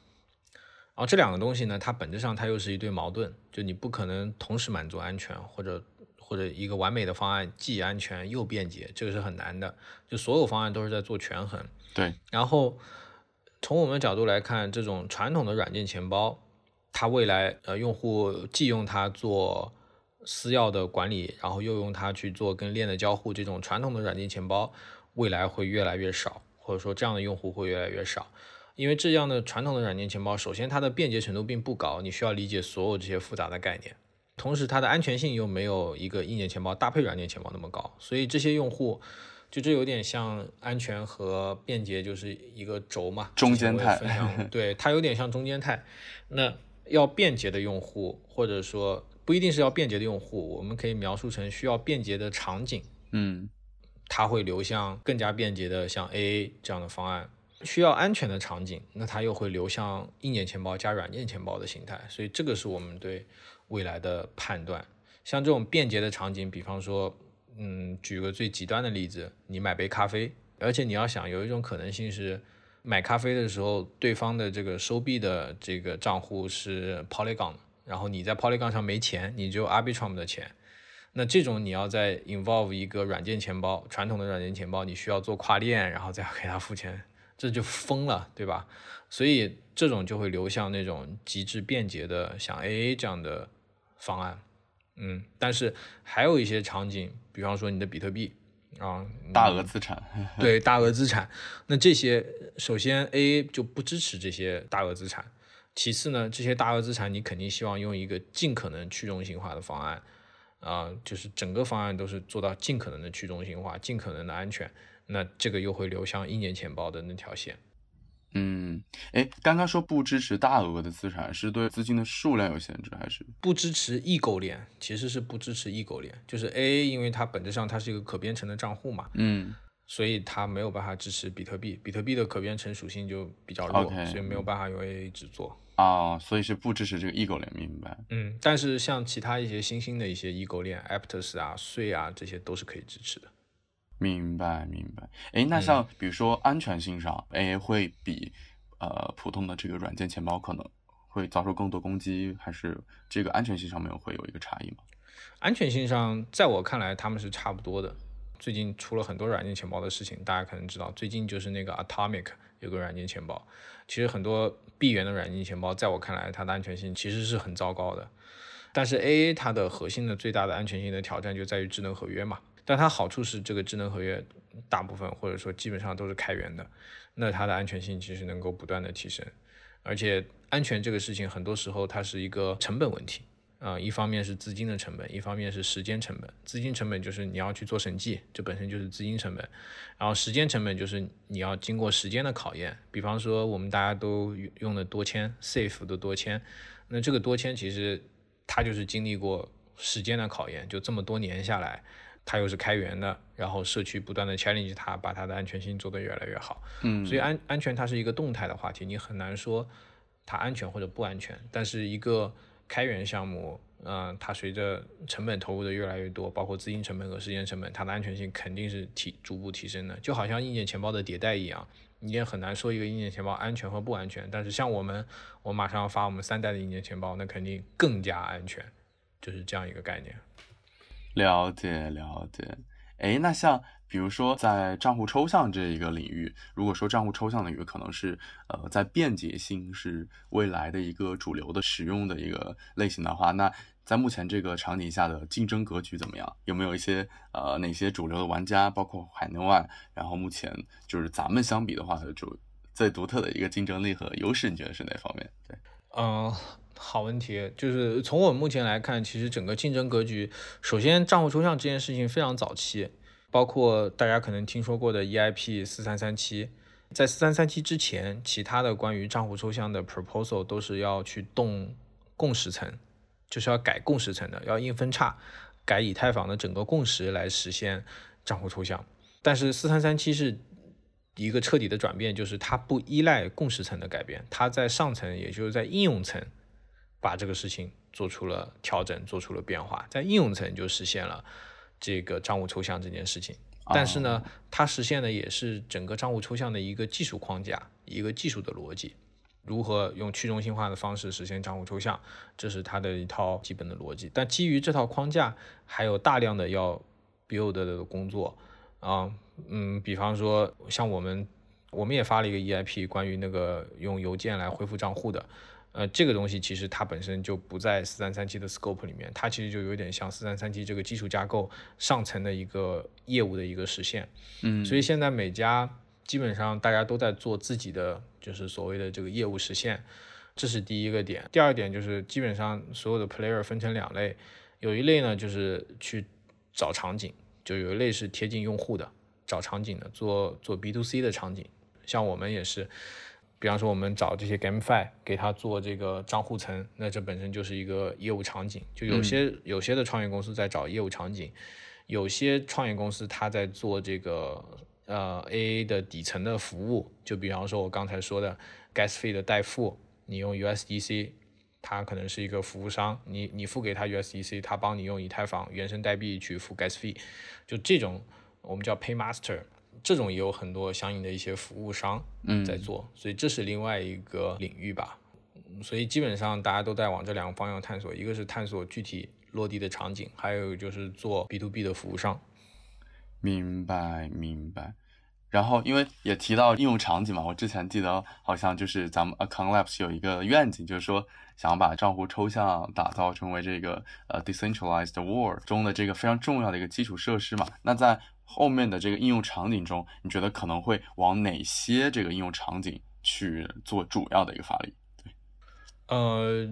Speaker 2: 然后这两个东西呢，它本质上它又是一对矛盾，就你不可能同时满足安全或者或者一个完美的方案既安全又便捷，这个是很难的。就所有方案都是在做权衡。
Speaker 1: 对。
Speaker 2: 然后从我们的角度来看，这种传统的软件钱包，它未来呃用户既用它做私钥的管理，然后又用它去做跟链的交互，这种传统的软件钱包未来会越来越少，或者说这样的用户会越来越少。因为这样的传统的软件钱包，首先它的便捷程度并不高，你需要理解所有这些复杂的概念，同时它的安全性又没有一个硬件钱包搭配软件钱包那么高，所以这些用户就这有点像安全和便捷就是一个轴嘛，
Speaker 1: 中间态，
Speaker 2: 对，它有点像中间态。那要便捷的用户，或者说不一定是要便捷的用户，我们可以描述成需要便捷的场景，
Speaker 1: 嗯，
Speaker 2: 它会流向更加便捷的像 AA 这样的方案。需要安全的场景，那它又会流向硬件钱包加软件钱包的形态，所以这个是我们对未来的判断。像这种便捷的场景，比方说，嗯，举个最极端的例子，你买杯咖啡，而且你要想有一种可能性是，买咖啡的时候，对方的这个收币的这个账户是 Polygon，然后你在 Polygon 上没钱，你只有 Arbitrum 的钱，那这种你要在 involve 一个软件钱包，传统的软件钱包，你需要做跨链，然后再给他付钱。这就疯了，对吧？所以这种就会流向那种极致便捷的，像 AA 这样的方案。嗯，但是还有一些场景，比方说你的比特币啊，
Speaker 1: 大额资产，
Speaker 2: 对大额资产。那这些首先 AA 就不支持这些大额资产，其次呢，这些大额资产你肯定希望用一个尽可能去中心化的方案啊，就是整个方案都是做到尽可能的去中心化，尽可能的安全。那这个又会流向一年钱包的那条线。
Speaker 1: 嗯，哎，刚刚说不支持大额的资产，是对资金的数量有限制，还是
Speaker 2: 不支持异构链？其实是不支持异构链，就是 A，因为它本质上它是一个可编程的账户嘛，
Speaker 1: 嗯，
Speaker 2: 所以它没有办法支持比特币，比特币的可编程属性就比较弱，所以没有办法用 A 制作。
Speaker 1: 啊，所以是不支持这个异构链，明白？
Speaker 2: 嗯，但是像其他一些新兴的一些异构链，Aptos 啊、税啊这些都是可以支持的。
Speaker 1: 明白明白，哎，那像比如说安全性上，AA 会比呃普通的这个软件钱包可能会遭受更多攻击，还是这个安全性上面会有一个差异吗？
Speaker 2: 安全性上，在我看来他们是差不多的。最近出了很多软件钱包的事情，大家可能知道，最近就是那个 Atomic 有个软件钱包，其实很多闭源的软件钱包，在我看来它的安全性其实是很糟糕的。但是 AA 它的核心的最大的安全性的挑战就在于智能合约嘛。但它好处是，这个智能合约大部分或者说基本上都是开源的，那它的安全性其实能够不断的提升，而且安全这个事情很多时候它是一个成本问题啊，一方面是资金的成本，一方面是时间成本。资金成本就是你要去做审计，这本身就是资金成本，然后时间成本就是你要经过时间的考验。比方说我们大家都用的多签，Safe 的多签，那这个多签其实它就是经历过时间的考验，就这么多年下来。它又是开源的，然后社区不断的 challenge 它，把它的安全性做得越来越好。
Speaker 1: 嗯，
Speaker 2: 所以安安全它是一个动态的话题，你很难说它安全或者不安全。但是一个开源项目，嗯，它随着成本投入的越来越多，包括资金成本和时间成本，它的安全性肯定是提逐步提升的。就好像硬件钱包的迭代一样，你也很难说一个硬件钱包安全和不安全。但是像我们，我马上要发我们三代的硬件钱包，那肯定更加安全，就是这样一个概念。
Speaker 1: 了解了解，哎，那像比如说在账户抽象这一个领域，如果说账户抽象领域可能是呃在便捷性是未来的一个主流的使用的一个类型的话，那在目前这个场景下的竞争格局怎么样？有没有一些呃哪些主流的玩家，包括海内外，然后目前就是咱们相比的话，就最独特的一个竞争力和优势，你觉得是哪方面？对，
Speaker 2: 嗯。好问题，就是从我目前来看，其实整个竞争格局，首先账户抽象这件事情非常早期，包括大家可能听说过的 EIP 四三三七，在四三三七之前，其他的关于账户抽象的 proposal 都是要去动共识层，就是要改共识层的，要硬分叉，改以太坊的整个共识来实现账户抽象。但是四三三七是一个彻底的转变，就是它不依赖共识层的改变，它在上层，也就是在应用层。把这个事情做出了调整，做出了变化，在应用层就实现了这个账务抽象这件事情。但是呢，它实现的也是整个账务抽象的一个技术框架，一个技术的逻辑。如何用去中心化的方式实现账户抽象，这是它的一套基本的逻辑。但基于这套框架，还有大量的要 build 的工作啊，嗯，比方说像我们，我们也发了一个 EIP，关于那个用邮件来恢复账户的。呃，这个东西其实它本身就不在四三三七的 scope 里面，它其实就有点像四三三七这个基础架构上层的一个业务的一个实现。
Speaker 1: 嗯，
Speaker 2: 所以现在每家基本上大家都在做自己的，就是所谓的这个业务实现，这是第一个点。第二点就是基本上所有的 player 分成两类，有一类呢就是去找场景，就有一类是贴近用户的找场景的，做做 B to C 的场景，像我们也是。比方说，我们找这些 GameFi 给他做这个账户层，那这本身就是一个业务场景。就有些有些的创业公司在找业务场景，有些创业公司他在做这个呃 AA 的底层的服务。就比方说，我刚才说的 Gas Fee 的代付，你用 USDC，他可能是一个服务商，你你付给他 USDC，他帮你用以太坊原生代币去付 Gas Fee，就这种我们叫 Paymaster。这种也有很多相应的一些服务商在做，所以这是另外一个领域吧。所以基本上大家都在往这两个方向探索，一个是探索具体落地的场景，还有就是做 B to B 的服务商。
Speaker 1: 明白，明白。然后因为也提到应用场景嘛，我之前记得好像就是咱们 Account Labs 有一个愿景，就是说想要把账户抽象打造成为这个呃 Decentralized World 中的这个非常重要的一个基础设施嘛。那在后面的这个应用场景中，你觉得可能会往哪些这个应用场景去做主要的一个发力？对，
Speaker 2: 呃，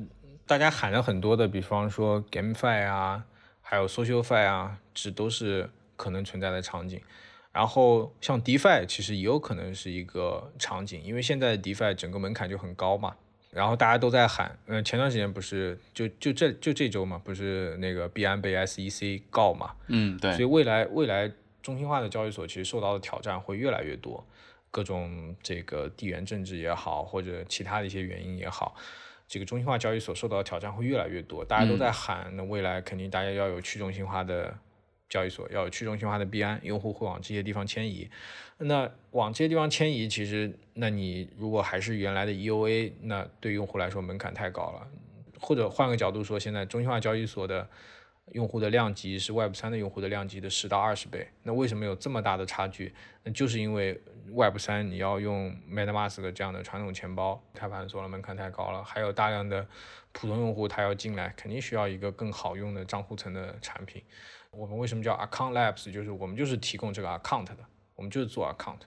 Speaker 2: 大家喊了很多的，比方说 GameFi 啊，还有 SocialFi 啊，这都是可能存在的场景。然后像 DeFi 其实也有可能是一个场景，因为现在的 DeFi 整个门槛就很高嘛。然后大家都在喊，嗯，前段时间不是就就这就这周嘛，不是那个币安被 SEC 告嘛？
Speaker 1: 嗯，对。
Speaker 2: 所以未来未来。中心化的交易所其实受到的挑战会越来越多，各种这个地缘政治也好，或者其他的一些原因也好，这个中心化交易所受到的挑战会越来越多。大家都在喊，那未来肯定大家要有去中心化的交易所，要有去中心化的币安，用户会往这些地方迁移。那往这些地方迁移，其实那你如果还是原来的 EOA，那对用户来说门槛太高了。或者换个角度说，现在中心化交易所的。用户的量级是 Web 三的用户的量级的十到二十倍，那为什么有这么大的差距？那就是因为 Web 三你要用 MetaMask 这样的传统钱包，开盘说了门槛太高了，还有大量的普通用户他要进来，肯定需要一个更好用的账户层的产品。我们为什么叫 Account Labs？就是我们就是提供这个 Account 的，我们就是做 Account。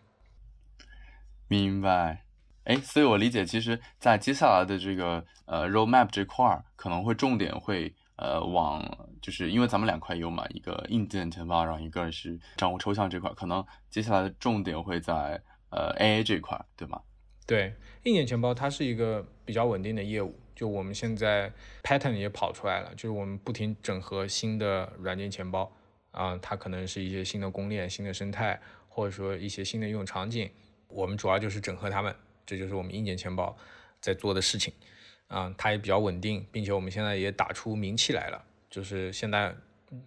Speaker 1: 明白。哎，所以我理解，其实在接下来的这个呃 Roadmap 这块儿，可能会重点会。呃，往就是因为咱们两块有嘛，一个硬件钱包，然后一个是账户抽象这块，可能接下来的重点会在呃 AA 这块，对吗？
Speaker 2: 对，硬件钱包它是一个比较稳定的业务，就我们现在 pattern 也跑出来了，就是我们不停整合新的软件钱包啊，它可能是一些新的公链、新的生态，或者说一些新的应用场景，我们主要就是整合它们，这就是我们硬件钱包在做的事情。啊，它也比较稳定，并且我们现在也打出名气来了。就是现在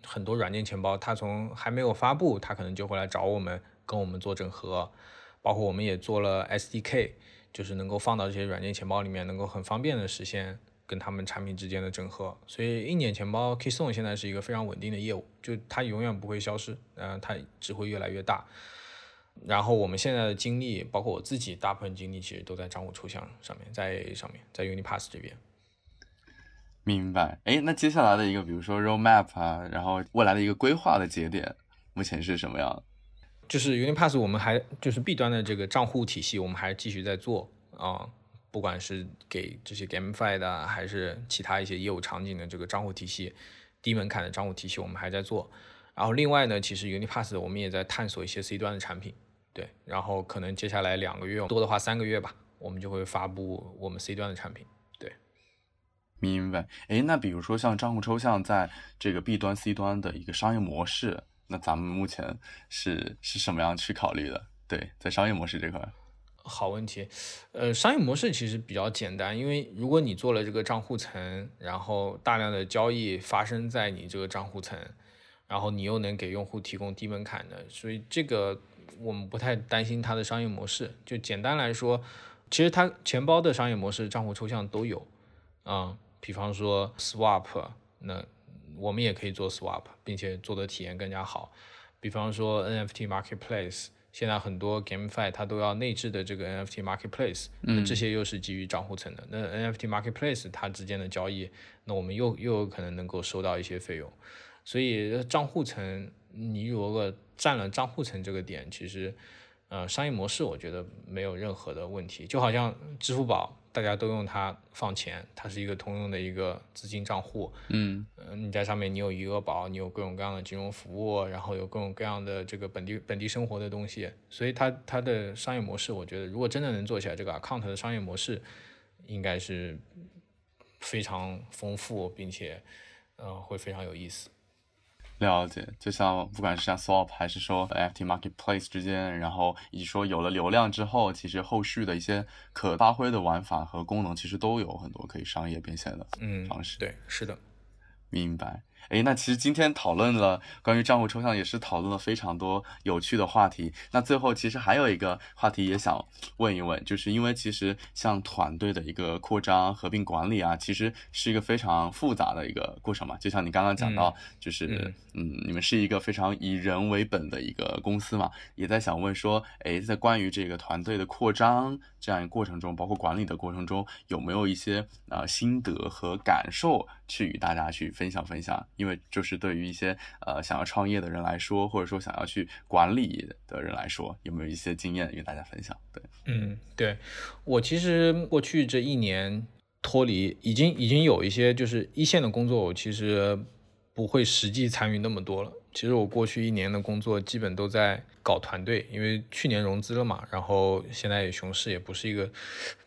Speaker 2: 很多软件钱包，它从还没有发布，它可能就会来找我们，跟我们做整合。包括我们也做了 SDK，就是能够放到这些软件钱包里面，能够很方便的实现跟他们产品之间的整合。所以硬件钱包 Keystone 现在是一个非常稳定的业务，就它永远不会消失，嗯，它只会越来越大。然后我们现在的精力，包括我自己，大部分精力其实都在账户抽象上面，在上面，在 Unipass 这边。
Speaker 1: 明白。哎，那接下来的一个，比如说 Roadmap 啊，然后未来的一个规划的节点，目前是什么样？
Speaker 2: 就是 Unipass，我们还就是 B 端的这个账户体系，我们还继续在做啊，不管是给这些 GameFi 的，还是其他一些业务场景的这个账户体系，低门槛的账户体系，我们还在做。然后另外呢，其实 Unipass 我们也在探索一些 C 端的产品。对，然后可能接下来两个月多的话三个月吧，我们就会发布我们 C 端的产品。对，
Speaker 1: 明白。哎，那比如说像账户抽象在这个 B 端、C 端的一个商业模式，那咱们目前是是什么样去考虑的？对，在商业模式这块。
Speaker 2: 好问题，呃，商业模式其实比较简单，因为如果你做了这个账户层，然后大量的交易发生在你这个账户层，然后你又能给用户提供低门槛的，所以这个。我们不太担心它的商业模式。就简单来说，其实它钱包的商业模式、账户抽象都有，啊、比方说 swap，那我们也可以做 swap，并且做的体验更加好。比方说 NFT marketplace，现在很多 GameFi 它都要内置的这个 NFT marketplace，那这些又是基于账户层的。那 NFT marketplace 它之间的交易，那我们又又有可能能够收到一些费用。所以账户层，你如果占了账户层这个点，其实，呃，商业模式我觉得没有任何的问题。就好像支付宝，大家都用它放钱，它是一个通用的一个资金账户。
Speaker 1: 嗯
Speaker 2: 嗯，你在上面你有余额宝，你有各种各样的金融服务，然后有各种各样的这个本地本地生活的东西，所以它它的商业模式，我觉得如果真的能做起来，这个 account 的商业模式应该是非常丰富，并且呃会非常有意思。
Speaker 1: 了解，就像不管是像 Swap 还是说 NFT Marketplace 之间，然后以及说有了流量之后，其实后续的一些可发挥的玩法和功能，其实都有很多可以商业变现的
Speaker 2: 嗯
Speaker 1: 方式。
Speaker 2: 对，是的。
Speaker 1: 明白。诶，那其实今天讨论了关于账户抽象，也是讨论了非常多有趣的话题。那最后其实还有一个话题也想问一问，就是因为其实像团队的一个扩张、合并管理啊，其实是一个非常复杂的一个过程嘛。就像你刚刚讲到，就是嗯你们是一个非常以人为本的一个公司嘛，也在想问说，诶，在关于这个团队的扩张这样一个过程中，包括管理的过程中，有没有一些呃心得和感受去与大家去分享分享？因为就是对于一些呃想要创业的人来说，或者说想要去管理的人来说，有没有一些经验与大家分享？对，
Speaker 2: 嗯，对我其实过去这一年脱离，已经已经有一些就是一线的工作，我其实不会实际参与那么多了。其实我过去一年的工作基本都在搞团队，因为去年融资了嘛，然后现在熊市也不是一个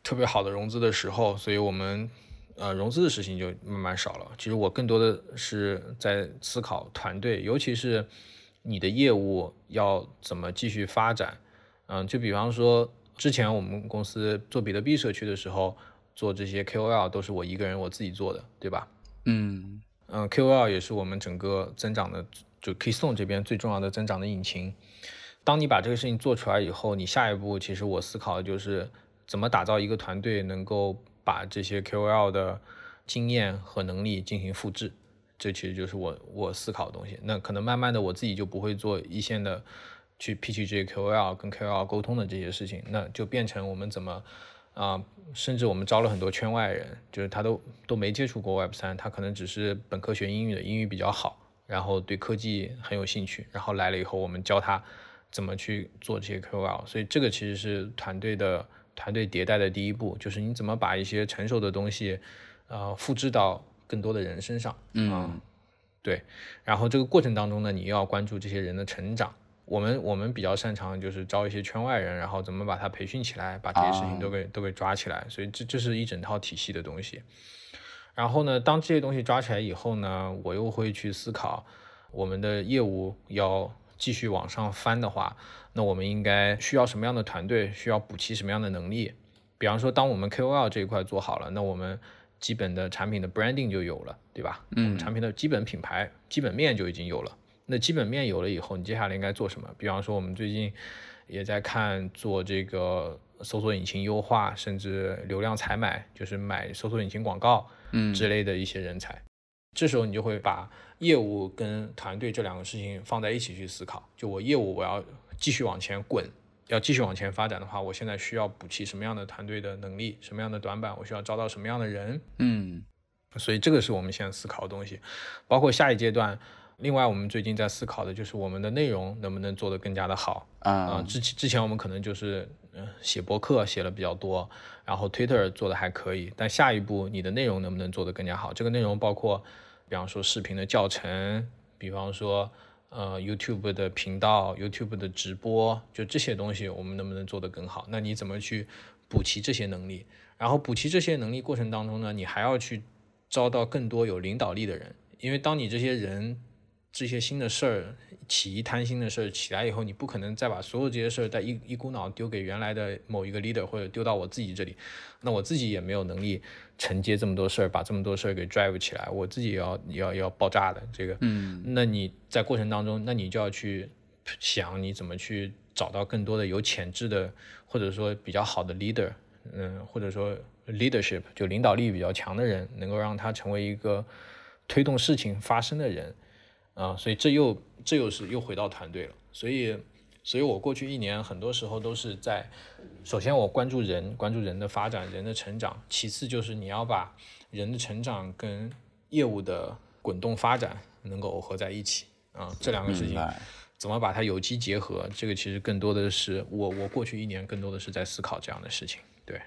Speaker 2: 特别好的融资的时候，所以我们呃融资的事情就慢慢少了。其实我更多的是在思考团队，尤其是你的业务要怎么继续发展。嗯，就比方说之前我们公司做比特币社区的时候，做这些 KOL 都是我一个人我自己做的，对吧？
Speaker 1: 嗯
Speaker 2: 嗯，KOL 也是我们整个增长的，就 Keystone 这边最重要的增长的引擎。当你把这个事情做出来以后，你下一步其实我思考的就是怎么打造一个团队，能够把这些 KOL 的经验和能力进行复制。这其实就是我我思考的东西。那可能慢慢的我自己就不会做一线的去 pitch 这些 KOL 跟 KOL 沟通的这些事情，那就变成我们怎么啊、甚至我们招了很多圈外人，就是他都都没接触过 Web 三，他可能只是本科学英语的，英语比较好，然后对科技很有兴趣，然后来了以后我们教他怎么去做这些 KOL，所以这个其实是团队的团队迭代的第一步，就是你怎么把一些成熟的东西，呃，复制到更多的人身上，
Speaker 1: 嗯
Speaker 2: 对，然后这个过程当中呢，你又要关注这些人的成长。我们我们比较擅长就是招一些圈外人，然后怎么把他培训起来，把这些事情都给、都给抓起来。所以这这是一整套体系的东西。然后呢，当这些东西抓起来以后呢，我又会去思考，我们的业务要继续往上翻的话，那我们应该需要什么样的团队，需要补齐什么样的能力？比方说，当我们 KOL 这一块做好了，那我们基本的产品的 branding 就有了，对吧？
Speaker 1: 嗯
Speaker 2: 我们产品的基本品牌、基本面就已经有了。那基本面有了以后，你接下来应该做什么？比方说，我们最近也在看做这个搜索引擎优化，甚至流量采买，就是买搜索引擎广告
Speaker 1: 嗯
Speaker 2: 之类的一些人才。这时候你就会把业务跟团队这两个事情放在一起去思考。就我业务我要继续往前滚，要继续往前发展的话，我现在需要补齐什么样的团队的能力，什么样的短板，我需要招到什么样的人。
Speaker 1: 嗯
Speaker 2: 所以这个是我们现在思考的东西，包括下一阶段。另外，我们最近在思考的就是我们的内容能不能做得更加的好啊、
Speaker 1: 啊
Speaker 2: 之之前我们可能就是写博客写了比较多，然后 Twitter 做的还可以，但下一步你的内容能不能做得更加好？这个内容包括，比方说视频的教程，比方说呃 YouTube 的频道、YouTube 的直播，就这些东西我们能不能做得更好？那你怎么去补齐这些能力？然后补齐这些能力过程当中呢，你还要去招到更多有领导力的人，因为当你这些人这些新的事儿起一摊新的事儿起来以后，你不可能再把所有这些事儿再一一股脑丢给原来的某一个 leader 或者丢到我自己这里，那我自己也没有能力承接这么多事儿，把这么多事儿给 drive 起来，我自己也要也要也要爆炸的这个，
Speaker 1: 嗯。
Speaker 2: 那你在过程当中，那你就要去想你怎么去找到更多的有潜质的或者说比较好的 leader，嗯，或者说 leadership 就领导力比较强的人，能够让他成为一个推动事情发生的人，啊，所以这又这又是又回到团队了。所以，所以我过去一年很多时候都是在，首先我关注人，关注人的发展，人的成长，其次就是你要把人的成长跟业务的滚动发展能够耦合在一起，啊，这两个事情。怎么把它有机结合？这个其实更多的是我，我过去一年更多的是在思考这样的事情。对，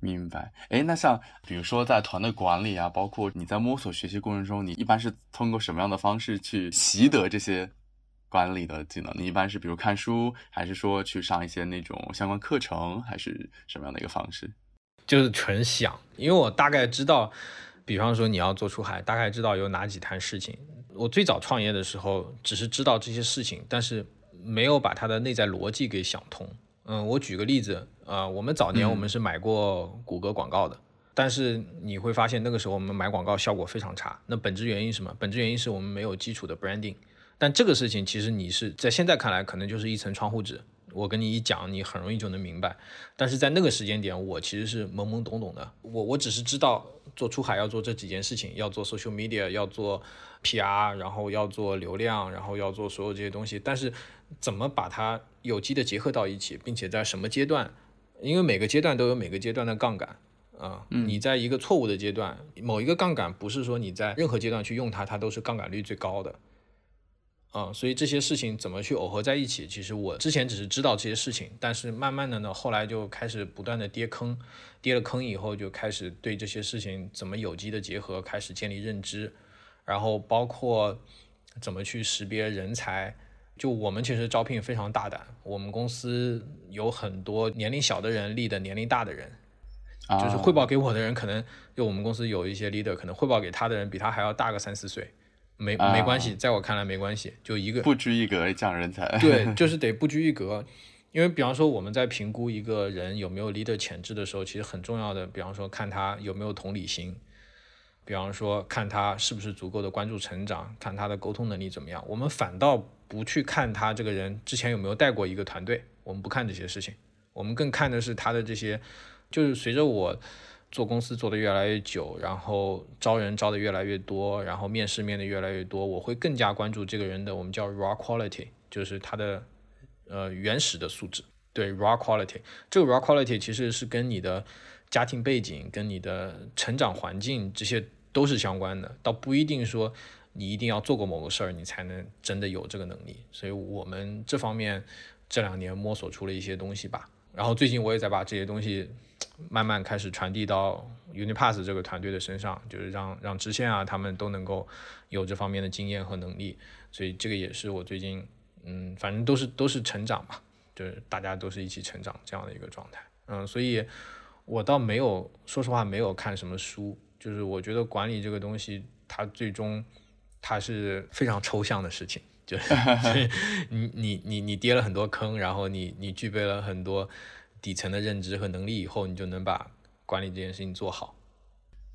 Speaker 1: 明白。哎，那像比如说在团队管理啊，包括你在摸索学习过程中，你一般是通过什么样的方式去习得这些管理的技能？你一般是比如看书，还是说去上一些那种相关课程，还是什么样的一个方式？
Speaker 2: 就是纯想，因为我大概知道，比方说你要做出海，大概知道有哪几摊事情。我最早创业的时候，只是知道这些事情，但是没有把它的内在逻辑给想通。嗯，我举个例子，啊，我们早年我们是买过谷歌广告的，但是你会发现那个时候我们买广告效果非常差。那本质原因什么？本质原因是我们没有基础的 branding。但这个事情其实你是在现在看来可能就是一层窗户纸。我跟你一讲，你很容易就能明白。但是在那个时间点，我其实是懵懵懂懂的。我我只是知道做出海要做这几件事情，要做 social media，要做 PR，然后要做流量，然后要做所有这些东西。但是怎么把它有机的结合到一起，并且在什么阶段？因为每个阶段都有每个阶段的杠杆啊。你在一个错误的阶段，某一个杠杆不是说你在任何阶段去用它，它都是杠杆率最高的。啊，所以这些事情怎么去耦合在一起？其实我之前只是知道这些事情，但是慢慢的呢，后来就开始不断的跌坑，跌了坑以后就开始对这些事情怎么有机的结合，开始建立认知，然后包括怎么去识别人才。就我们其实招聘非常大胆，我们公司有很多年龄小的人立的年龄大的人，就是汇报给我的人，可能就我们公司有一些 leader，可能汇报给他的人比他还要大个三四岁。没没关系，在我看来没关系，就一个
Speaker 1: 不拘一格降人才。
Speaker 2: 对，就是得不拘一格，因为比方说我们在评估一个人有没有 leader 潜质的时候，其实很重要的，比方说看他有没有同理心，比方说看他是不是足够的关注成长，看他的沟通能力怎么样。我们反倒不去看他这个人之前有没有带过一个团队，我们不看这些事情，我们更看的是他的这些，就是随着我。做公司做的越来越久，然后招人招的越来越多，然后面试面的越来越多，我会更加关注这个人的我们叫 raw quality，就是他的呃原始的素质。对 raw quality，这个 raw quality 其实是跟你的家庭背景、跟你的成长环境这些都是相关的，倒不一定说你一定要做过某个事儿，你才能真的有这个能力。所以我们这方面这两年摸索出了一些东西吧。然后最近我也在把这些东西。慢慢开始传递到 Unipass 这个团队的身上，就是让让支线啊，他们都能够有这方面的经验和能力，所以这个也是我最近，嗯，反正都是都是成长嘛，就是大家都是一起成长这样的一个状态，嗯，所以我倒没有，说实话没有看什么书，就是我觉得管理这个东西，它最终它是非常抽象的事情，(laughs) 就是你你你你跌了很多坑，然后你你具备了很多。底层的认知和能力以后，你就能把管理这件事情做好。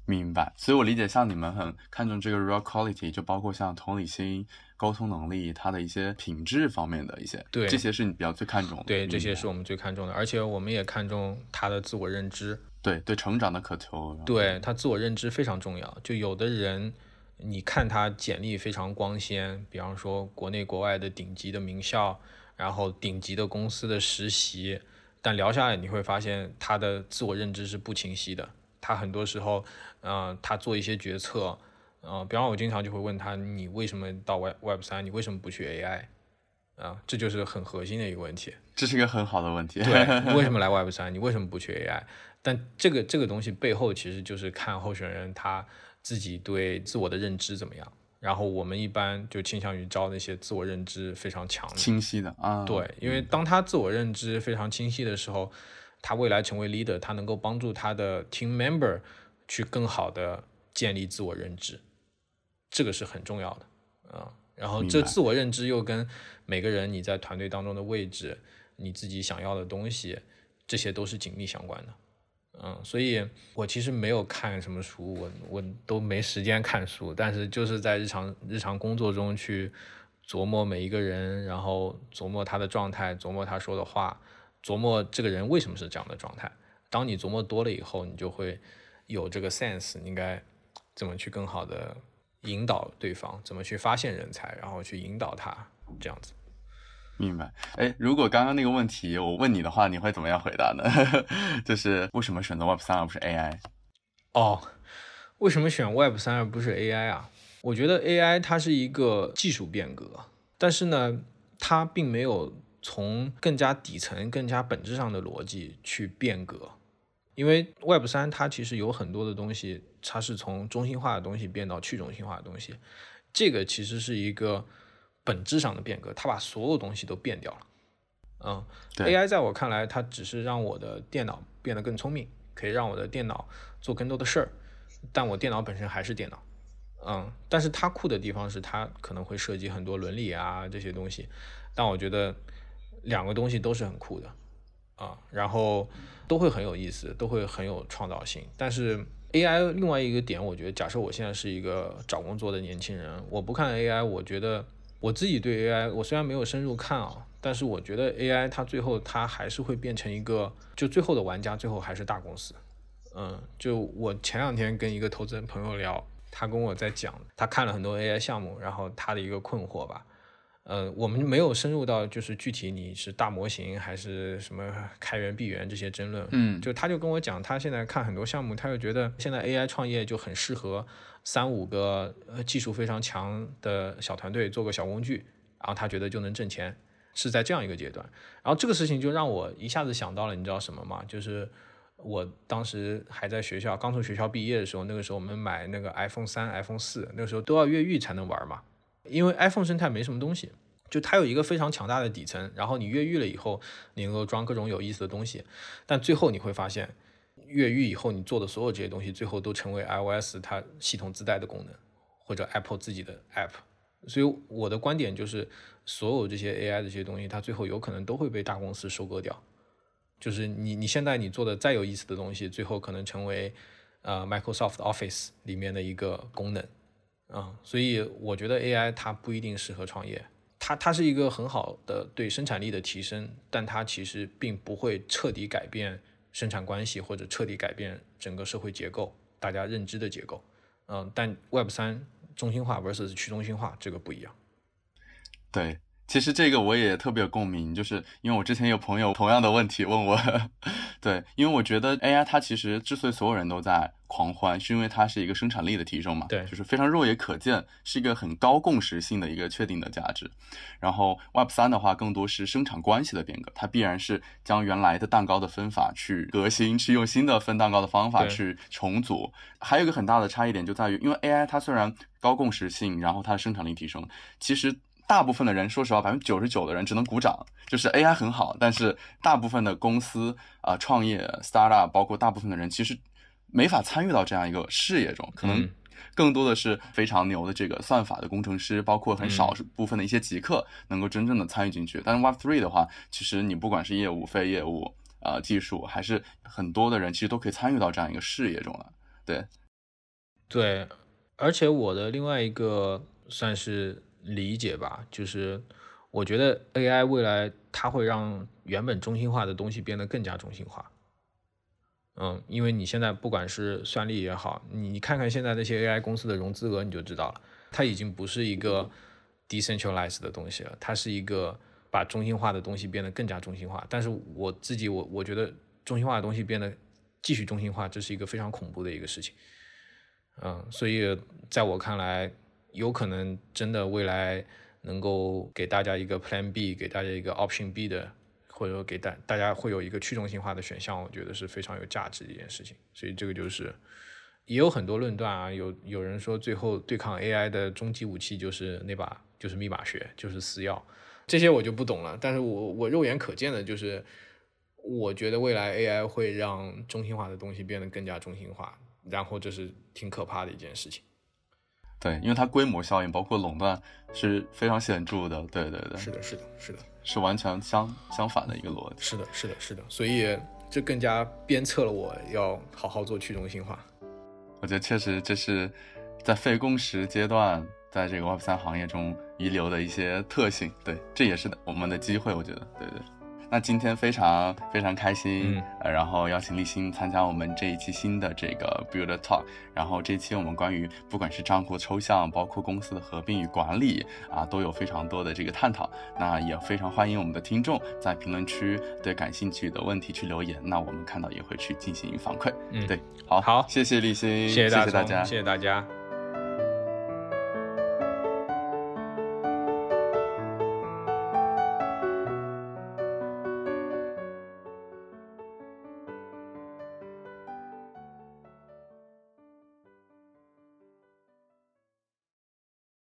Speaker 1: 明白，所以我理解，像你们很看重这个 raw quality，就包括像同理心、沟通能力，它的一些品质方面的一些，
Speaker 2: 对，
Speaker 1: 这些是你比较最看重的。
Speaker 2: 对，这些是我们最看重的，而且我们也看重他的自我认知。
Speaker 1: 对，对，成长的渴求。
Speaker 2: 对他自我认知非常重要。就有的人，你看他简历非常光鲜，比方说国内国外的顶级的名校，然后顶级的公司的实习。但聊下来你会发现他的自我认知是不清晰的。他很多时候，嗯，他做一些决策，嗯，比方我经常就会问他，你为什么到 Web Web 三？你为什么不去 AI？啊，这就是很核心的一个问题。
Speaker 1: 这是一个很好的问题。
Speaker 2: 对，(laughs) 你为什么来 Web 三？你为什么不去 AI？但这个这个东西背后其实就是看候选人他自己对自我的认知怎么样。然后我们一般就倾向于招那些自我认知非常强、
Speaker 1: 清晰的啊。
Speaker 2: 对，因为当他自我认知非常清晰的时候，他未来成为 leader，他能够帮助他的 team member 去更好的建立自我认知，这个是很重要的啊。然后这自我认知又跟每个人你在团队当中的位置、你自己想要的东西，这些都是紧密相关的。嗯，所以我其实没有看什么书，我我都没时间看书，但是就是在日常日常工作中去琢磨每一个人，然后琢磨他的状态，琢磨他说的话，琢磨这个人为什么是这样的状态。当你琢磨多了以后，你就会有这个 sense，应该怎么去更好的引导对方，怎么去发现人才，然后去引导他这样子。
Speaker 1: 明白。哎，如果刚刚那个问题我问你的话，你会怎么样回答呢？(laughs) 就是为什么选择 Web 三而不是 AI？
Speaker 2: 哦，为什么选 Web 三而不是 AI 啊？我觉得 AI 它是一个技术变革，但是呢，它并没有从更加底层、更加本质上的逻辑去变革。因为 Web 三它其实有很多的东西，它是从中心化的东西变到去中心化的东西，这个其实是一个本质上的变革，它把所有东西都变掉了。嗯，AI 在我看来，它只是让我的电脑变得更聪明，可以让我的电脑做更多的事儿，但我电脑本身还是电脑。嗯，但是它酷的地方是它可能会涉及很多伦理啊这些东西，但我觉得两个东西都是很酷的啊，然后都会很有意思，都会很有创造性。但是 AI 另外一个点，我觉得假设我现在是一个找工作的年轻人，我不看 AI，我觉得我自己对 AI，我虽然没有深入看啊，但是我觉得 AI 它最后它还是会变成一个，就最后的玩家最后还是大公司。嗯，就我前两天跟一个投资人朋友聊。他跟我在讲，他看了很多 AI 项目，然后他的一个困惑吧，呃，我们没有深入到就是具体你是大模型还是什么开源闭源这些争论，
Speaker 1: 嗯，
Speaker 2: 就他就跟我讲，他现在看很多项目，他就觉得现在 AI 创业就很适合三五个呃技术非常强的小团队做个小工具，然后他觉得就能挣钱，是在这样一个阶段，然后这个事情就让我一下子想到了，你知道什么吗？就是。我当时还在学校，刚从学校毕业的时候，那个时候我们买那个 iPhone 三、iPhone 四，那个时候都要越狱才能玩嘛。因为 iPhone 生态没什么东西，就它有一个非常强大的底层，然后你越狱了以后，你能够装各种有意思的东西。但最后你会发现，越狱以后你做的所有这些东西，最后都成为 iOS 它系统自带的功能，或者 Apple 自己的 App。所以我的观点就是，所有这些 AI 的这些东西，它最后有可能都会被大公司收割掉。就是你你现在你做的再有意思的东西，最后可能成为呃 Microsoft Office 里面的一个功能啊，所以我觉得 AI 它不一定适合创业，它它是一个很好的对生产力的提升，但它其实并不会彻底改变生产关系或者彻底改变整个社会结构，大家认知的结构，嗯，但 Web 三中心化 versus 去中心化这个不一样，
Speaker 1: 对。其实这个我也特别有共鸣，就是因为我之前有朋友同样的问题问我，(laughs) 对，因为我觉得 AI 它其实之所以所有人都在狂欢，是因为它是一个生产力的提升嘛，
Speaker 2: 对，
Speaker 1: 就是非常肉眼可见，是一个很高共识性的一个确定的价值。然后 Web 三的话，更多是生产关系的变革，它必然是将原来的蛋糕的分法去革新，去用新的分蛋糕的方法去重组。还有一个很大的差异点就在于，因为 AI 它虽然高共识性，然后它的生产力提升，其实。大部分的人，说实话，百分之九十九的人只能鼓掌，就是 AI 很好，但是大部分的公司啊，创业 startup，包括大部分的人，其实没法参与到这样一个事业中，可能更多的是非常牛的这个算法的工程师，包括很少部分的一些极客能够真正的参与进去。但是 Web Three 的话，其实你不管是业务、非业务啊，技术，还是很多的人，其实都可以参与到这样一个事业中了。对，
Speaker 2: 对，而且我的另外一个算是。理解吧，就是我觉得 AI 未来它会让原本中心化的东西变得更加中心化。嗯，因为你现在不管是算力也好，你看看现在那些 AI 公司的融资额，你就知道了，它已经不是一个 decentralized 的东西了，它是一个把中心化的东西变得更加中心化。但是我自己我我觉得中心化的东西变得继续中心化，这是一个非常恐怖的一个事情。嗯，所以在我看来。有可能真的未来能够给大家一个 Plan B，给大家一个 Option B 的，或者说给大大家会有一个去中心化的选项，我觉得是非常有价值的一件事情。所以这个就是也有很多论断啊，有有人说最后对抗 AI 的终极武器就是那把就是密码学，就是私钥，这些我就不懂了。但是我我肉眼可见的就是，我觉得未来 AI 会让中心化的东西变得更加中心化，然后这是挺可怕的一件事情。
Speaker 1: 对，因为它规模效应包括垄断是非常显著的。对对对，
Speaker 2: 是的，是的，是的，
Speaker 1: 是完全相相反的一个逻辑。
Speaker 2: 是的，是的，是的，所以这更加鞭策了我要好好做去中心化。
Speaker 1: 我觉得确实这是在非共识阶段，在这个 Web 三行业中遗留的一些特性。对，这也是我们的机会。我觉得，对对。那今天非常非常开心，
Speaker 2: 嗯
Speaker 1: 呃，然后邀请立新参加我们这一期新的这个 Build Talk，然后这期我们关于不管是账户抽象，包括公司的合并与管理啊，都有非常多的这个探讨。那也非常欢迎我们的听众在评论区对感兴趣的问题去留言，那我们看到也会去进行反馈。
Speaker 2: 嗯
Speaker 1: 对，好，
Speaker 2: 好
Speaker 1: 谢谢立新，
Speaker 2: 谢
Speaker 1: 谢
Speaker 2: 大家，
Speaker 1: 大家，
Speaker 2: 谢谢大家。